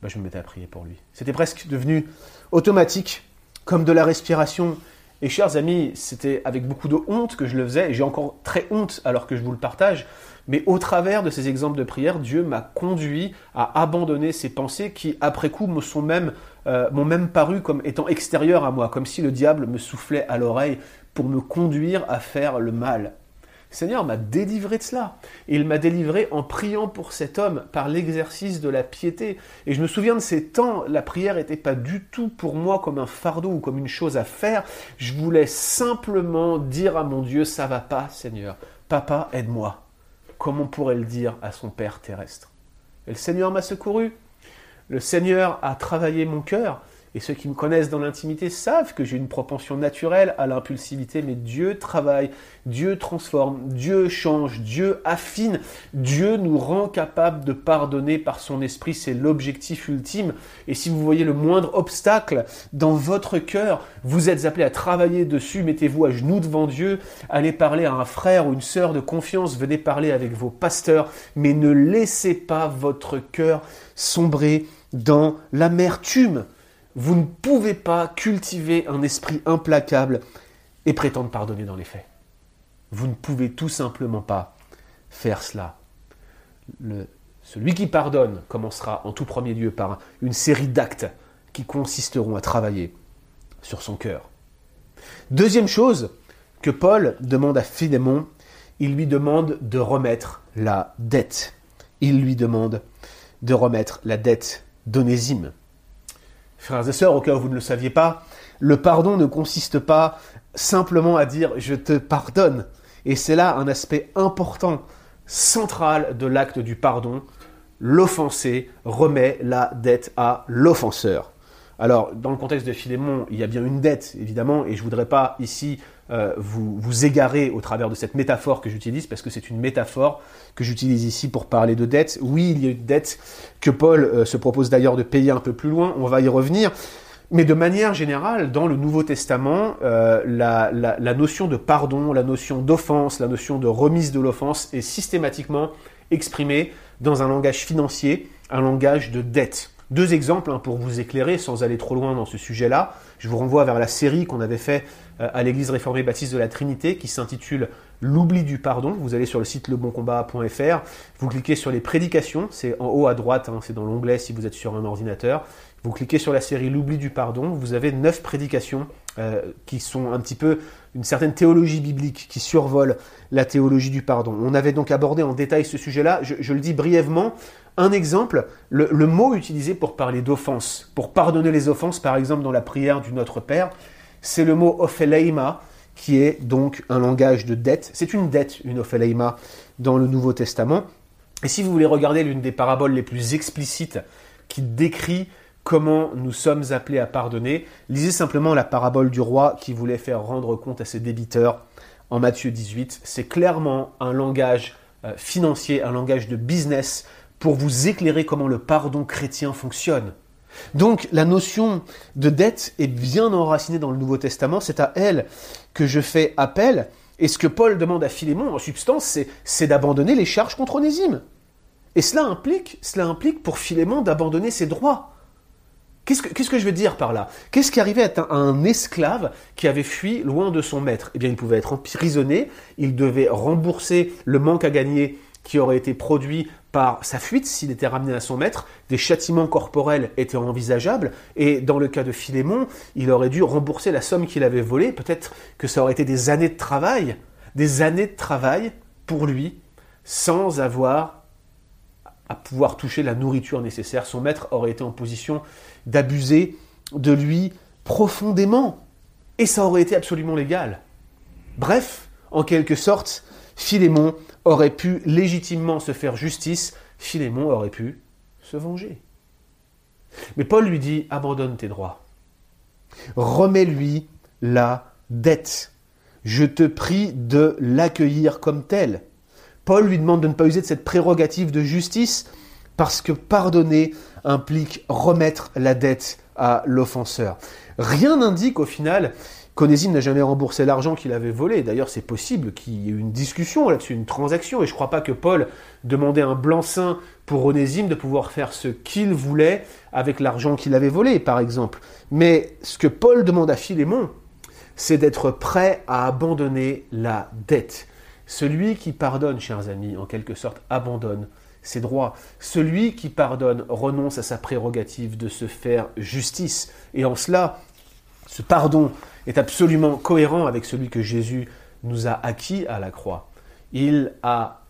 Ben, Je me mettais à prier pour lui. C'était presque devenu automatique, comme de la respiration. Et chers amis, c'était avec beaucoup de honte que je le faisais, et j'ai encore très honte alors que je vous le partage, mais au travers de ces exemples de prière, Dieu m'a conduit à abandonner ces pensées qui, après coup, euh, m'ont même paru comme étant extérieures à moi, comme si le diable me soufflait à l'oreille pour me conduire à faire le mal. Seigneur m'a délivré de cela. Il m'a délivré en priant pour cet homme par l'exercice de la piété. Et je me souviens de ces temps, la prière n'était pas du tout pour moi comme un fardeau ou comme une chose à faire. Je voulais simplement dire à mon Dieu, ça va pas Seigneur. Papa, aide-moi. Comme on pourrait le dire à son Père terrestre. Et le Seigneur m'a secouru. Le Seigneur a travaillé mon cœur. Et ceux qui me connaissent dans l'intimité savent que j'ai une propension naturelle à l'impulsivité, mais Dieu travaille, Dieu transforme, Dieu change, Dieu affine, Dieu nous rend capable de pardonner par son esprit, c'est l'objectif ultime. Et si vous voyez le moindre obstacle dans votre cœur, vous êtes appelé à travailler dessus, mettez-vous à genoux devant Dieu, allez parler à un frère ou une sœur de confiance, venez parler avec vos pasteurs, mais ne laissez pas votre cœur sombrer dans l'amertume. Vous ne pouvez pas cultiver un esprit implacable et prétendre pardonner dans les faits. Vous ne pouvez tout simplement pas faire cela. celui qui pardonne commencera en tout premier lieu par une série d'actes qui consisteront à travailler sur son cœur. Deuxième chose que Paul demande à Philémon, il lui demande de remettre la dette. Il lui demande de remettre la dette d'Onésime. Frères et sœurs, au cas où vous ne le saviez pas, le pardon ne consiste pas simplement à dire je te pardonne. Et c'est là un aspect important, central de l'acte du pardon. L'offensé remet la dette à l'offenseur. Alors, dans le contexte de Philémon, il y a bien une dette, évidemment, et je ne voudrais pas ici euh, vous, égarer au travers de cette métaphore que j'utilise, parce que c'est une métaphore que j'utilise ici pour parler de dette. Oui, il y a une dette que Paul euh, se propose d'ailleurs de payer un peu plus loin, on va y revenir. Mais de manière générale, dans le Nouveau Testament, euh, la, notion de pardon, la notion d'offense, la notion de remise de l'offense est systématiquement exprimée dans un langage financier, un langage de dette. Deux exemples hein, pour vous éclairer sans aller trop loin dans ce sujet-là. Je vous renvoie vers la série qu'on avait fait euh, à l'Église réformée baptiste de la Trinité qui s'intitule L'oubli du pardon. Vous allez sur le site leboncombat.fr, vous cliquez sur les prédications, c'est en haut à droite, hein, c'est dans l'onglet si vous êtes sur un ordinateur. Vous cliquez sur la série L'oubli du pardon, vous avez neuf prédications euh, qui sont un petit peu une certaine théologie biblique qui survole la théologie du pardon. On avait donc abordé en détail ce sujet-là. Je, le dis brièvement. Un exemple, le, mot utilisé pour parler d'offense, pour pardonner les offenses, par exemple dans la prière du Notre Père, c'est le mot opheleima, qui est donc un langage de dette. C'est une dette, une opheleima, dans le Nouveau Testament. Et si vous voulez regarder l'une des paraboles les plus explicites qui décrit comment nous sommes appelés à pardonner, lisez simplement la parabole du roi qui voulait faire rendre compte à ses débiteurs en Matthieu 18. C'est clairement un langage euh, financier, un langage de business pour vous éclairer comment le pardon chrétien fonctionne. Donc la notion de dette est bien enracinée dans le Nouveau Testament, c'est à elle que je fais appel, et ce que Paul demande à Philémon, en substance, c'est d'abandonner les charges contre Onésime. Et cela implique, cela implique pour Philémon d'abandonner ses droits. Qu'est-ce que, je veux dire par là? Qu'est-ce qui arrivait à un esclave qui avait fui loin de son maître? Eh bien, il pouvait être emprisonné, il devait rembourser le manque à gagner qui aurait été produit par sa fuite s'il était ramené à son maître, des châtiments corporels étaient envisageables, et dans le cas de Philémon, il aurait dû rembourser la somme qu'il avait volée, peut-être que ça aurait été des années de travail, des années de travail pour lui, sans avoir à pouvoir toucher la nourriture nécessaire. Son maître aurait été en position d'abuser de lui profondément. Et ça aurait été absolument légal. Bref, en quelque sorte, Philémon aurait pu légitimement se faire justice, Philémon aurait pu se venger. Mais Paul lui dit, abandonne tes droits. Remets-lui la dette. Je te prie de l'accueillir comme tel. Paul lui demande de ne pas user de cette prérogative de justice parce que pardonner implique remettre la dette à l'offenseur. Rien n'indique au final qu'Onésime n'a jamais remboursé l'argent qu'il avait volé. D'ailleurs, c'est possible qu'il y ait eu une discussion là-dessus, une transaction. Et je ne crois pas que Paul demandait un blanc-seing pour Onésime de pouvoir faire ce qu'il voulait avec l'argent qu'il avait volé, par exemple. Mais ce que Paul demande à Philémon, c'est d'être prêt à abandonner la dette. Celui qui pardonne, chers amis, en quelque sorte, abandonne ses droits. Celui qui pardonne renonce à sa prérogative de se faire justice. Et en cela, ce pardon est absolument cohérent avec celui que Jésus nous a acquis à la croix. Il a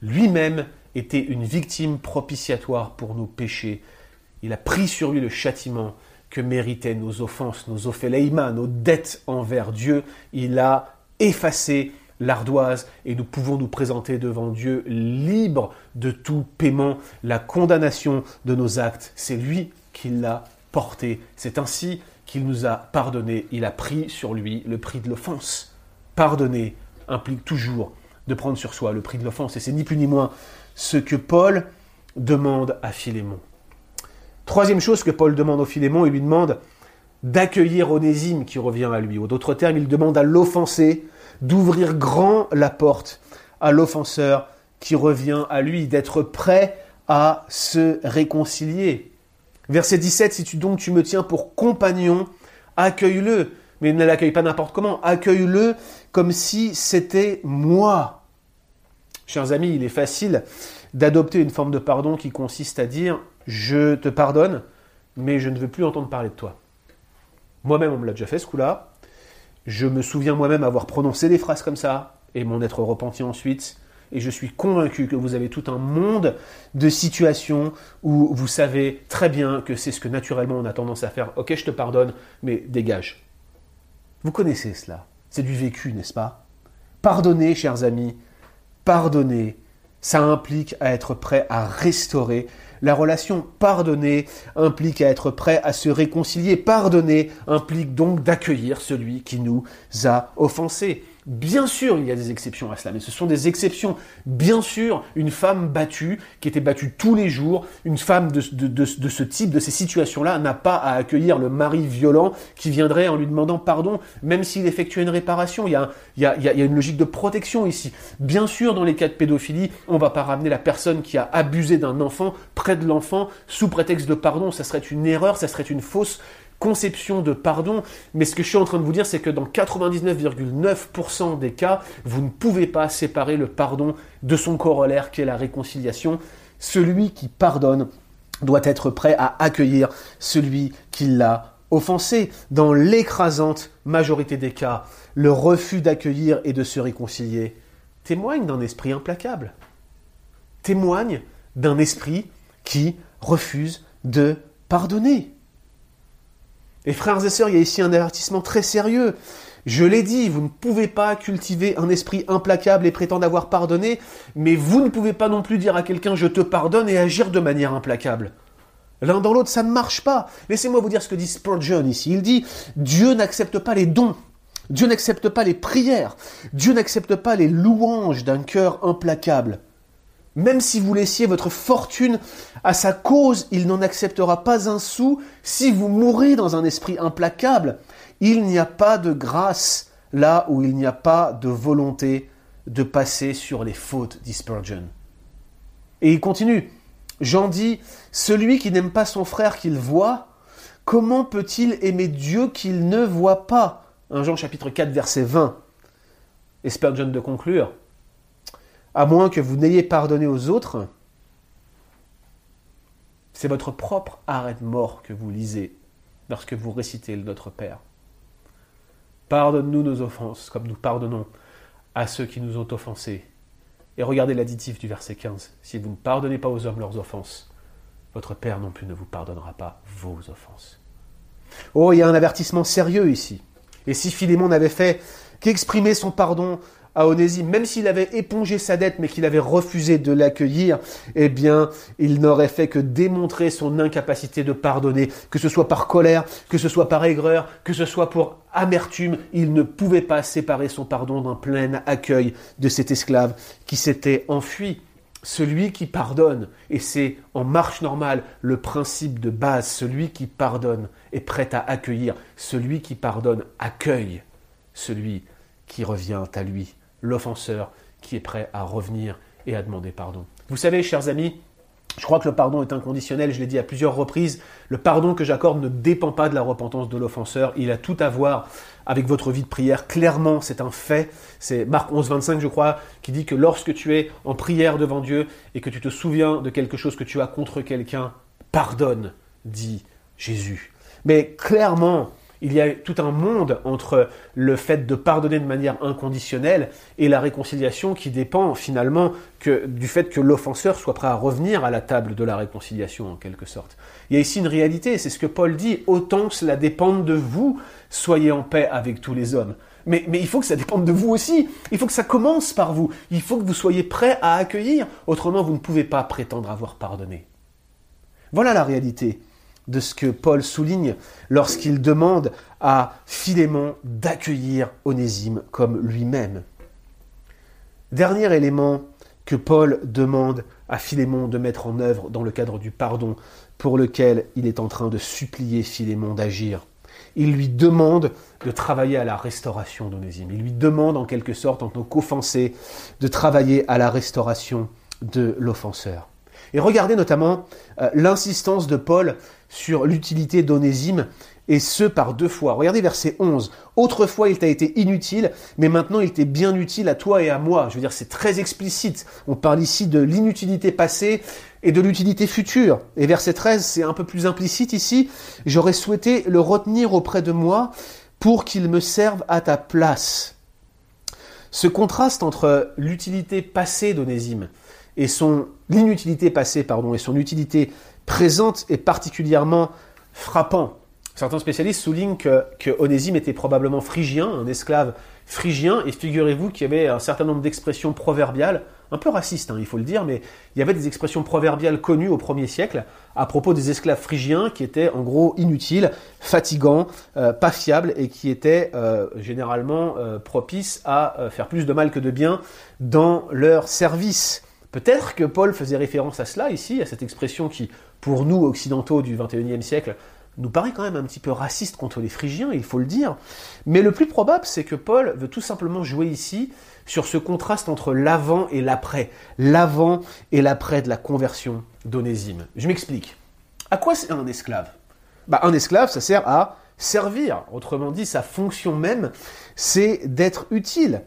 lui-même été une victime propitiatoire pour nos péchés. Il a pris sur lui le châtiment que méritaient nos offenses, nos ophéleïmas, nos dettes envers Dieu. Il a effacé l'ardoise et nous pouvons nous présenter devant Dieu libres de tout paiement. La condamnation de nos actes, c'est lui qui l'a porté. C'est ainsi qu'il nous a pardonné. Il a pris sur lui le prix de l'offense. Pardonner implique toujours de prendre sur soi le prix de l'offense. Et c'est ni plus ni moins ce que Paul demande à Philémon. Troisième chose que Paul demande au Philémon, il lui demande d'accueillir Onésime qui revient à lui. Ou d'autres termes, il demande à l'offensé d'ouvrir grand la porte à l'offenseur qui revient à lui, d'être prêt à se réconcilier. Verset 17, si tu donc tu me tiens pour compagnon, accueille-le, mais ne l'accueille pas n'importe comment, accueille-le comme si c'était moi. Chers amis, il est facile d'adopter une forme de pardon qui consiste à dire je te pardonne, mais je ne veux plus entendre parler de toi. Moi-même, on me l'a déjà fait ce coup-là. Je me souviens moi-même avoir prononcé des phrases comme ça et m'en être repenti ensuite. Et je suis convaincu que vous avez tout un monde de situations où vous savez très bien que c'est ce que naturellement on a tendance à faire. Ok, je te pardonne, mais dégage. Vous connaissez cela. C'est du vécu, n'est-ce pas? Pardonner, chers amis, pardonner, ça implique à être prêt à restaurer. La relation pardonner implique à être prêt à se réconcilier. Pardonner implique donc d'accueillir celui qui nous a offensés. Bien sûr, il y a des exceptions à cela, mais ce sont des exceptions. Bien sûr, une femme battue, qui était battue tous les jours, une femme de, ce type, de ces situations-là, n'a pas à accueillir le mari violent qui viendrait en lui demandant pardon, même s'il effectuait une réparation. Il y, a, il, y a, une logique de protection ici. Bien sûr, dans les cas de pédophilie, on va pas ramener la personne qui a abusé d'un enfant près de l'enfant sous prétexte de pardon. Ça serait une erreur, ça serait une fausse conception de pardon, mais ce que je suis en train de vous dire, c'est que dans 99,9% des cas, vous ne pouvez pas séparer le pardon de son corollaire qui est la réconciliation. Celui qui pardonne doit être prêt à accueillir celui qui l'a offensé. Dans l'écrasante majorité des cas, le refus d'accueillir et de se réconcilier témoigne d'un esprit implacable, témoigne d'un esprit qui refuse de pardonner. Et frères et sœurs, il y a ici un avertissement très sérieux. Je l'ai dit, vous ne pouvez pas cultiver un esprit implacable et prétendre avoir pardonné, mais vous ne pouvez pas non plus dire à quelqu'un je te pardonne et agir de manière implacable. L'un dans l'autre, ça ne marche pas. Laissez-moi vous dire ce que dit Spurgeon ici. Il dit Dieu n'accepte pas les dons. Dieu n'accepte pas les prières. Dieu n'accepte pas les louanges d'un cœur implacable. Même si vous laissiez votre fortune à sa cause, il n'en acceptera pas un sou. Si vous mourrez dans un esprit implacable, il n'y a pas de grâce là où il n'y a pas de volonté de passer sur les fautes, dit Spurgeon. Et il continue. Jean dit, celui qui n'aime pas son frère qu'il voit, comment peut-il aimer Dieu qu'il ne voit pas? 1 Jean chapitre 4 verset 20. Et Spurgeon de conclure, à moins que vous n'ayez pardonné aux autres, c'est votre propre arrêt de mort que vous lisez lorsque vous récitez Notre Père. Pardonne-nous nos offenses, comme nous pardonnons à ceux qui nous ont offensés. Et regardez l'additif du verset 15. Si vous ne pardonnez pas aux hommes leurs offenses, votre Père non plus ne vous pardonnera pas vos offenses. Oh, il y a un avertissement sérieux ici. Et si Philémon n'avait fait qu'exprimer son pardon à même s'il avait épongé sa dette, mais qu'il avait refusé de l'accueillir, eh bien, il n'aurait fait que démontrer son incapacité de pardonner, que ce soit par colère, que ce soit par aigreur, que ce soit pour amertume, il ne pouvait pas séparer son pardon d'un plein accueil de cet esclave qui s'était enfui. Celui qui pardonne, et c'est en marche normale le principe de base, celui qui pardonne est prêt à accueillir, celui qui pardonne accueille. Celui qui revient à lui l'offenseur qui est prêt à revenir et à demander pardon. Vous savez, chers amis, je crois que le pardon est inconditionnel, je l'ai dit à plusieurs reprises. Le pardon que j'accorde ne dépend pas de la repentance de l'offenseur, il a tout à voir avec votre vie de prière. Clairement, c'est un fait. C'est Marc 11, 25, je crois, qui dit que lorsque tu es en prière devant Dieu et que tu te souviens de quelque chose que tu as contre quelqu'un, pardonne, dit Jésus. Mais clairement, il y a tout un monde entre le fait de pardonner de manière inconditionnelle et la réconciliation qui dépend finalement que, du fait que l'offenseur soit prêt à revenir à la table de la réconciliation en quelque sorte. Il y a ici une réalité, c'est ce que Paul dit, autant cela dépende de vous, soyez en paix avec tous les hommes. Mais, mais, il faut que ça dépende de vous aussi. Il faut que ça commence par vous. Il faut que vous soyez prêt à accueillir. Autrement, vous ne pouvez pas prétendre avoir pardonné. Voilà la réalité de ce que Paul souligne lorsqu'il demande à Philémon d'accueillir Onésime comme lui-même. Dernier élément que Paul demande à Philémon de mettre en œuvre dans le cadre du pardon pour lequel il est en train de supplier Philémon d'agir. Il lui demande de travailler à la restauration d'Onésime. Il lui demande en quelque sorte, en tant qu'offensé, de travailler à la restauration de l'offenseur. Et regardez notamment euh, l'insistance de Paul sur l'utilité d'Onésime, et ce par deux fois. Regardez verset 11. Autrefois il t'a été inutile, mais maintenant il t'est bien utile à toi et à moi. Je veux dire, c'est très explicite. On parle ici de l'inutilité passée et de l'utilité future. Et verset 13, c'est un peu plus implicite ici. J'aurais souhaité le retenir auprès de moi pour qu'il me serve à ta place. Ce contraste entre l'utilité passée d'Onésime et son l'inutilité passée pardon et son utilité présente est particulièrement frappant. Certains spécialistes soulignent que, Onésime était probablement phrygien, un esclave phrygien, et figurez-vous qu'il y avait un certain nombre d'expressions proverbiales, un peu racistes, hein, il faut le dire, mais il y avait des expressions proverbiales connues au premier siècle à propos des esclaves phrygiens qui étaient en gros inutiles, fatigants, euh, pas fiables et qui étaient euh, généralement euh, propices à faire plus de mal que de bien dans leur service. Peut-être que Paul faisait référence à cela ici, à cette expression qui, pour nous occidentaux du XXIe siècle, nous paraît quand même un petit peu raciste contre les Phrygiens, il faut le dire. Mais le plus probable, c'est que Paul veut tout simplement jouer ici sur ce contraste entre l'avant et l'après. L'avant et l'après de la conversion d'Onésime. Je m'explique. À quoi c'est un esclave? Bah, Un esclave, ça sert à servir. Autrement dit, sa fonction même, c'est d'être utile.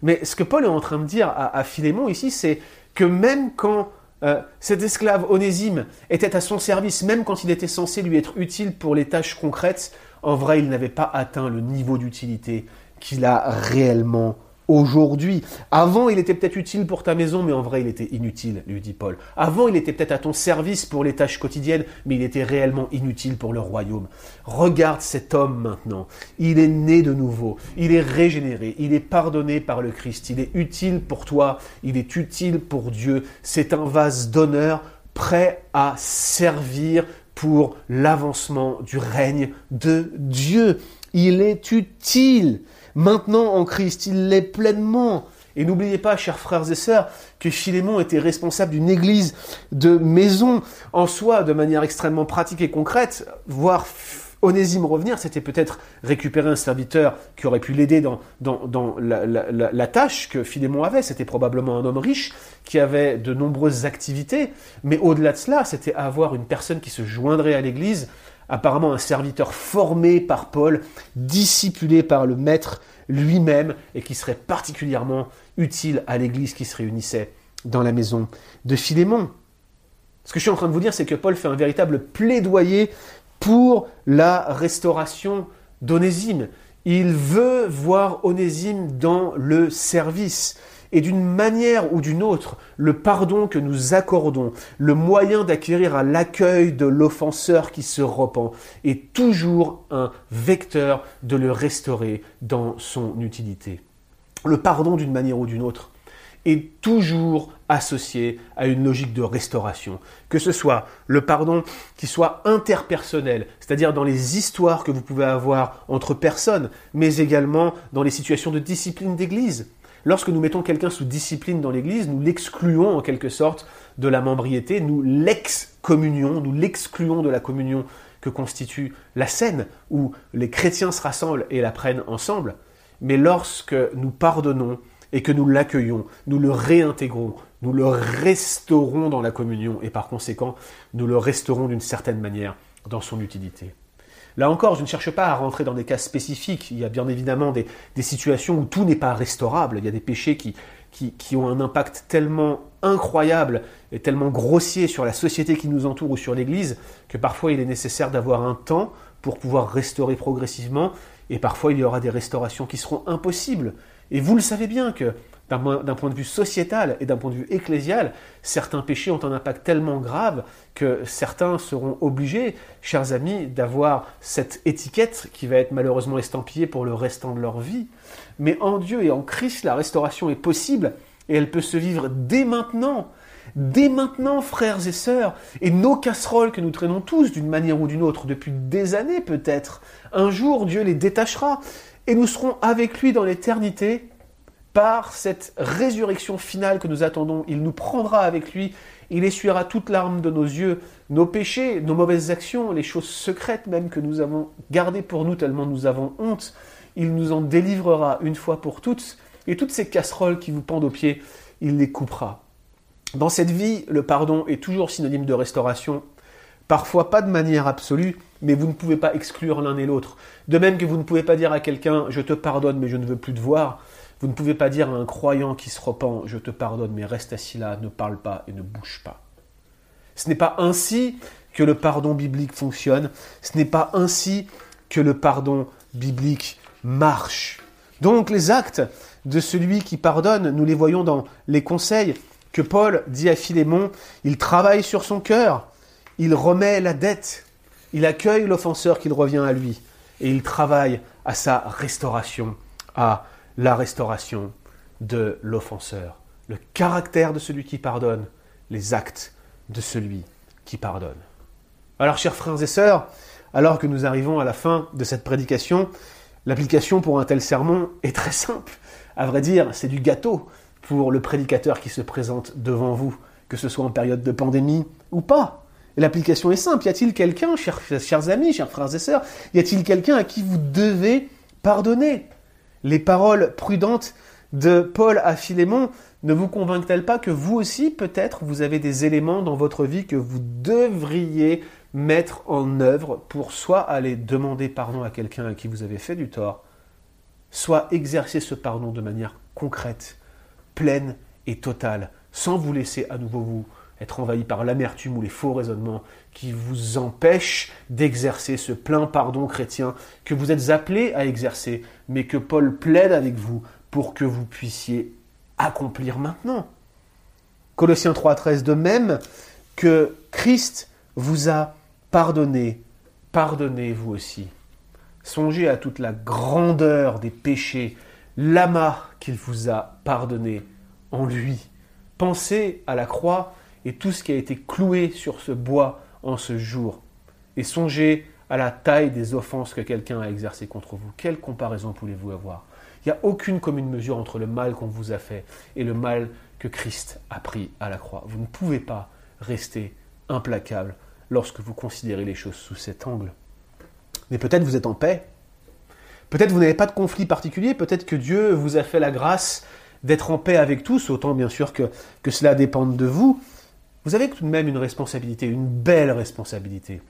Mais ce que Paul est en train de dire à Philémon ici, c'est que même quand euh, cet esclave onésime était à son service, même quand il était censé lui être utile pour les tâches concrètes, en vrai, il n'avait pas atteint le niveau d'utilité qu'il a réellement aujourd'hui. Avant, il était peut-être utile pour ta maison, mais en vrai, il était inutile, lui dit Paul. Avant, il était peut-être à ton service pour les tâches quotidiennes, mais il était réellement inutile pour le royaume. Regarde cet homme maintenant. Il est né de nouveau. Il est régénéré. Il est pardonné par le Christ. Il est utile pour toi. Il est utile pour Dieu. C'est un vase d'honneur prêt à servir pour l'avancement du règne de Dieu. Il est utile. Maintenant en Christ, il l'est pleinement. Et n'oubliez pas, chers frères et sœurs, que Philémon était responsable d'une église de maison. En soi, de manière extrêmement pratique et concrète, voir Onésime revenir, c'était peut-être récupérer un serviteur qui aurait pu l'aider dans, dans, la, la, tâche que Philémon avait. C'était probablement un homme riche qui avait de nombreuses activités. Mais au-delà de cela, c'était avoir une personne qui se joindrait à l'église apparemment un serviteur formé par Paul, discipulé par le maître lui-même, et qui serait particulièrement utile à l'Église qui se réunissait dans la maison de Philémon. Ce que je suis en train de vous dire, c'est que Paul fait un véritable plaidoyer pour la restauration d'Onésime. Il veut voir Onésime dans le service et d'une manière ou d'une autre, le pardon que nous accordons, le moyen d'acquérir à l'accueil de l'offenseur qui se repent, est toujours un vecteur de le restaurer dans son utilité. Le pardon d'une manière ou d'une autre est toujours associé à une logique de restauration. Que ce soit le pardon qui soit interpersonnel, c'est-à-dire dans les histoires que vous pouvez avoir entre personnes, mais également dans les situations de discipline d'église. Lorsque nous mettons quelqu'un sous discipline dans l'Église, nous l'excluons en quelque sorte de la membriété, nous l'excommunions, nous l'excluons de la communion que constitue la scène où les chrétiens se rassemblent et la prennent ensemble. Mais lorsque nous pardonnons et que nous l'accueillons, nous le réintégrons, nous le restaurons dans la communion et par conséquent, nous le restaurons d'une certaine manière dans son utilité. Là encore, je ne cherche pas à rentrer dans des cas spécifiques. Il y a bien évidemment des, situations où tout n'est pas restaurable. Il y a des péchés qui, qui, ont un impact tellement incroyable et tellement grossier sur la société qui nous entoure ou sur l'Église que parfois il est nécessaire d'avoir un temps pour pouvoir restaurer progressivement et parfois il y aura des restaurations qui seront impossibles. Et vous le savez bien que d'un point de vue sociétal et d'un point de vue ecclésial, certains péchés ont un impact tellement grave que certains seront obligés, chers amis, d'avoir cette étiquette qui va être malheureusement estampillée pour le restant de leur vie. Mais en Dieu et en Christ, la restauration est possible et elle peut se vivre dès maintenant. Dès maintenant, frères et sœurs, et nos casseroles que nous traînons tous d'une manière ou d'une autre depuis des années peut-être, un jour Dieu les détachera et nous serons avec lui dans l'éternité par cette résurrection finale que nous attendons, il nous prendra avec lui, il essuiera toute larme de nos yeux, nos péchés, nos mauvaises actions, les choses secrètes même que nous avons gardées pour nous tellement nous avons honte. Il nous en délivrera une fois pour toutes, et toutes ces casseroles qui vous pendent aux pieds, il les coupera. Dans cette vie, le pardon est toujours synonyme de restauration, parfois pas de manière absolue, mais vous ne pouvez pas exclure l'un et l'autre. De même que vous ne pouvez pas dire à quelqu'un je te pardonne mais je ne veux plus te voir, vous ne pouvez pas dire à un croyant qui se repent, je te pardonne, mais reste assis là, ne parle pas et ne bouge pas. Ce n'est pas ainsi que le pardon biblique fonctionne. Ce n'est pas ainsi que le pardon biblique marche. Donc les actes de celui qui pardonne, nous les voyons dans les conseils que Paul dit à Philémon. Il travaille sur son cœur, il remet la dette, il accueille l'offenseur qu'il revient à lui, et il travaille à sa restauration, à la restauration de l'offenseur. Le caractère de celui qui pardonne, les actes de celui qui pardonne. Alors, chers frères et sœurs, alors que nous arrivons à la fin de cette prédication, l'application pour un tel sermon est très simple. À vrai dire, c'est du gâteau pour le prédicateur qui se présente devant vous, que ce soit en période de pandémie ou pas. L'application est simple. Y a-t-il quelqu'un, chers, chers, amis, chers frères et sœurs, y a-t-il quelqu'un à qui vous devez pardonner? Les paroles prudentes de Paul à Philémon ne vous convainquent-elles pas que vous aussi, peut-être, vous avez des éléments dans votre vie que vous devriez mettre en œuvre pour soit aller demander pardon à quelqu'un à qui vous avez fait du tort, soit exercer ce pardon de manière concrète, pleine et totale, sans vous laisser à nouveau vous être envahi par l'amertume ou les faux raisonnements qui vous empêchent d'exercer ce plein pardon chrétien que vous êtes appelé à exercer, mais que Paul plaide avec vous pour que vous puissiez accomplir maintenant. Colossiens 3.13, de même que Christ vous a pardonné, pardonnez vous aussi. Songez à toute la grandeur des péchés, l'amas qu'il vous a pardonné en lui. Pensez à la croix et tout ce qui a été cloué sur ce bois en ce jour. Et songez à la taille des offenses que quelqu'un a exercées contre vous. Quelle comparaison pouvez-vous avoir? Il n'y a aucune commune mesure entre le mal qu'on vous a fait et le mal que Christ a pris à la croix. Vous ne pouvez pas rester implacable lorsque vous considérez les choses sous cet angle. Mais peut-être vous êtes en paix. Peut-être vous n'avez pas de conflit particulier. Peut-être que Dieu vous a fait la grâce d'être en paix avec tous, autant bien sûr que, que cela dépende de vous vous avez tout de même une responsabilité, une belle responsabilité,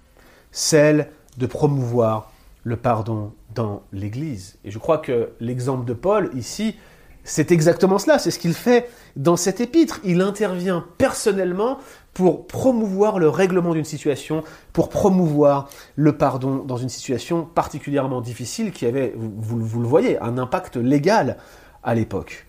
celle de promouvoir le pardon dans l'Église. Et je crois que l'exemple de Paul ici, c'est exactement cela, c'est ce qu'il fait dans cet épître. Il intervient personnellement pour promouvoir le règlement d'une situation, pour promouvoir le pardon dans une situation particulièrement difficile qui avait, vous, le voyez, un impact légal à l'époque.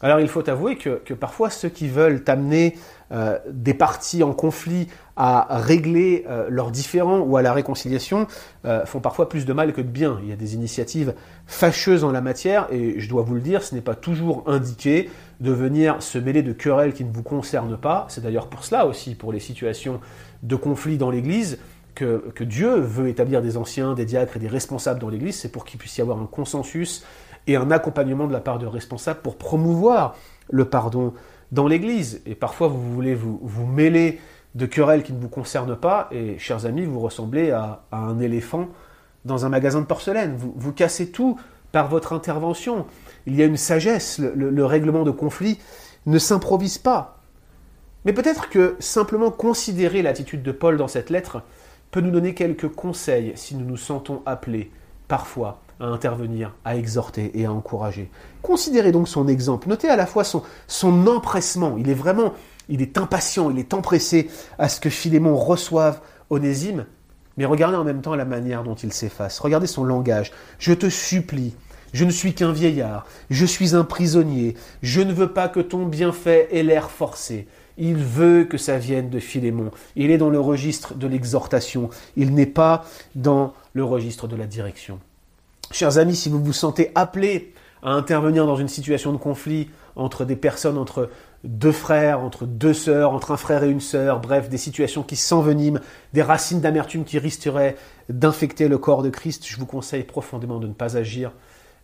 Alors il faut avouer que, parfois ceux qui veulent amener euh, des partis en conflit à régler euh, leurs différends ou à la réconciliation euh, font parfois plus de mal que de bien. Il y a des initiatives fâcheuses en la matière et je dois vous le dire, ce n'est pas toujours indiqué de venir se mêler de querelles qui ne vous concernent pas. C'est d'ailleurs pour cela aussi, pour les situations de conflit dans l'Église, que, que Dieu veut établir des anciens, des diacres et des responsables dans l'Église, c'est pour qu'il puisse y avoir un consensus et un accompagnement de la part de responsables pour promouvoir le pardon dans l'Église. Et parfois, vous voulez vous, vous mêler de querelles qui ne vous concernent pas, et chers amis, vous ressemblez à, un éléphant dans un magasin de porcelaine. Vous, cassez tout par votre intervention. Il y a une sagesse, le, le règlement de conflit ne s'improvise pas. Mais peut-être que simplement considérer l'attitude de Paul dans cette lettre peut nous donner quelques conseils si nous nous sentons appelés, parfois, à intervenir, à exhorter et à encourager. Considérez donc son exemple. Notez à la fois son, empressement. Il est vraiment, il est impatient, il est empressé à ce que Philémon reçoive Onésime. Mais regardez en même temps la manière dont il s'efface. Regardez son langage. Je te supplie, je ne suis qu'un vieillard, je suis un prisonnier, je ne veux pas que ton bienfait ait l'air forcé. Il veut que ça vienne de Philémon. Il est dans le registre de l'exhortation, il n'est pas dans le registre de la direction. Chers amis, si vous vous sentez appelés à intervenir dans une situation de conflit entre des personnes, entre deux frères, entre deux sœurs, entre un frère et une sœur, bref, des situations qui s'enveniment, des racines d'amertume qui risqueraient d'infecter le corps de Christ, je vous conseille profondément de ne pas agir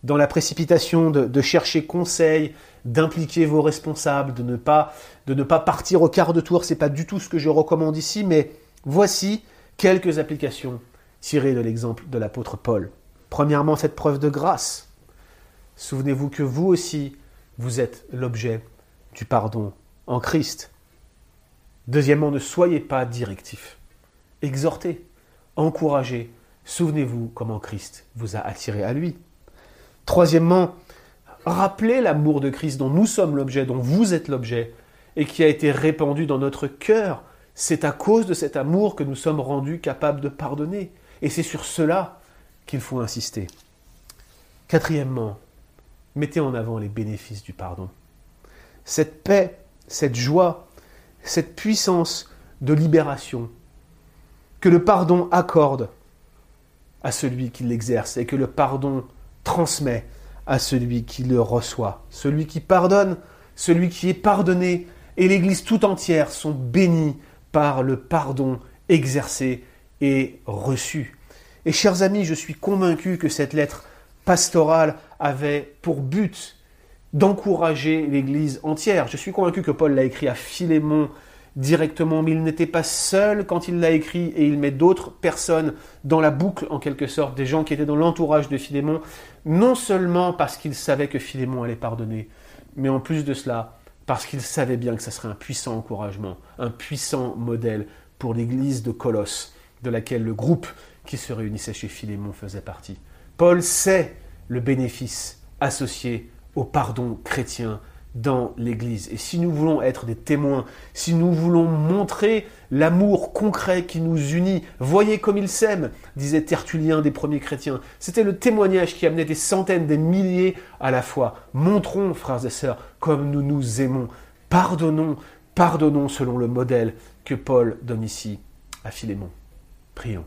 dans la précipitation, de, chercher conseil, d'impliquer vos responsables, de ne pas, de ne pas partir au quart de tour. C'est pas du tout ce que je recommande ici, mais voici quelques applications tirées de l'exemple de l'apôtre Paul. Premièrement, cette preuve de grâce. Souvenez-vous que vous aussi, vous êtes l'objet du pardon en Christ. Deuxièmement, ne soyez pas directif. Exhortez, encouragez. Souvenez-vous comment Christ vous a attiré à lui. Troisièmement, rappelez l'amour de Christ dont nous sommes l'objet, dont vous êtes l'objet, et qui a été répandu dans notre cœur c'est à cause de cet amour que nous sommes rendus capables de pardonner. Et c'est sur cela qu'il faut insister. Quatrièmement, mettez en avant les bénéfices du pardon. Cette paix, cette joie, cette puissance de libération que le pardon accorde à celui qui l'exerce et que le pardon transmet à celui qui le reçoit. Celui qui pardonne, celui qui est pardonné, et l'Église tout entière sont bénis par le pardon exercé et reçu. Et chers amis, je suis convaincu que cette lettre pastorale avait pour but d'encourager l'Église entière. Je suis convaincu que Paul l'a écrit à Philémon directement, mais il n'était pas seul quand il l'a écrit et il met d'autres personnes dans la boucle, en quelque sorte, des gens qui étaient dans l'entourage de Philémon, non seulement parce qu'il savait que Philémon allait pardonner, mais en plus de cela, parce qu'il savait bien que ce serait un puissant encouragement, un puissant modèle pour l'église de Colosse, de laquelle le groupe qui se réunissait chez Philémon faisait partie. Paul sait le bénéfice associé au pardon chrétien dans l'Église. Et si nous voulons être des témoins, si nous voulons montrer l'amour concret qui nous unit, voyez comme ils s'aiment, disait Tertullien des premiers chrétiens. C'était le témoignage qui amenait des centaines, des milliers à la fois. Montrons, frères et sœurs, comme nous nous aimons. Pardonnons, pardonnons selon le modèle que Paul donne ici à Philémon. Prions.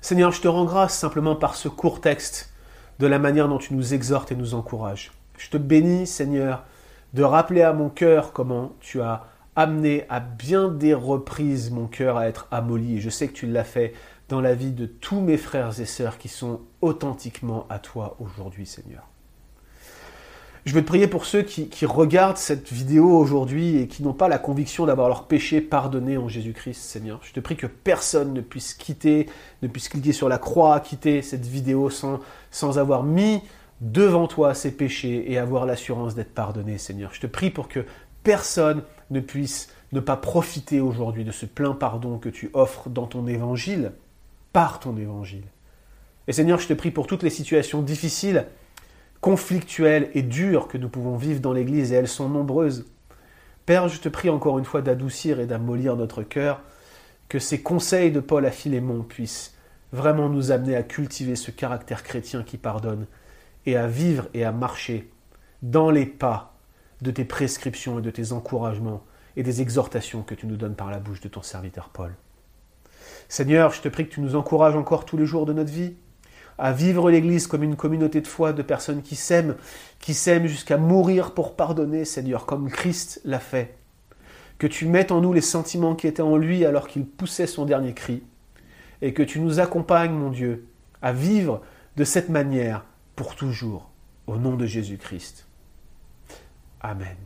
Seigneur, je te rends grâce simplement par ce court texte, de la manière dont tu nous exhortes et nous encourages. Je te bénis, Seigneur, de rappeler à mon cœur comment tu as amené à bien des reprises mon cœur à être amolli. Et je sais que tu l'as fait dans la vie de tous mes frères et sœurs qui sont authentiquement à toi aujourd'hui, Seigneur. Je veux te prier pour ceux qui, regardent cette vidéo aujourd'hui et qui n'ont pas la conviction d'avoir leur péché pardonné en Jésus-Christ, Seigneur. Je te prie que personne ne puisse quitter, ne puisse cliquer sur la croix, quitter cette vidéo sans avoir mis devant toi ses péchés et avoir l'assurance d'être pardonné, Seigneur. Je te prie pour que personne ne puisse ne pas profiter aujourd'hui de ce plein pardon que tu offres dans ton évangile, par ton évangile. Et Seigneur, je te prie pour toutes les situations difficiles, conflictuelles et dures que nous pouvons vivre dans l'Église, et elles sont nombreuses. Père, je te prie encore une fois d'adoucir et d'amollir notre cœur, que ces conseils de Paul à Philémon puissent vraiment nous amener à cultiver ce caractère chrétien qui pardonne et à vivre et à marcher dans les pas de tes prescriptions et de tes encouragements et des exhortations que tu nous donnes par la bouche de ton serviteur Paul. Seigneur, je te prie que tu nous encourages encore tous les jours de notre vie à vivre l'Église comme une communauté de foi, de personnes qui s'aiment, qui s'aiment jusqu'à mourir pour pardonner, Seigneur, comme Christ l'a fait. Que tu mettes en nous les sentiments qui étaient en lui alors qu'il poussait son dernier cri, et que tu nous accompagnes, mon Dieu, à vivre de cette manière pour toujours, au nom de Jésus-Christ. Amen.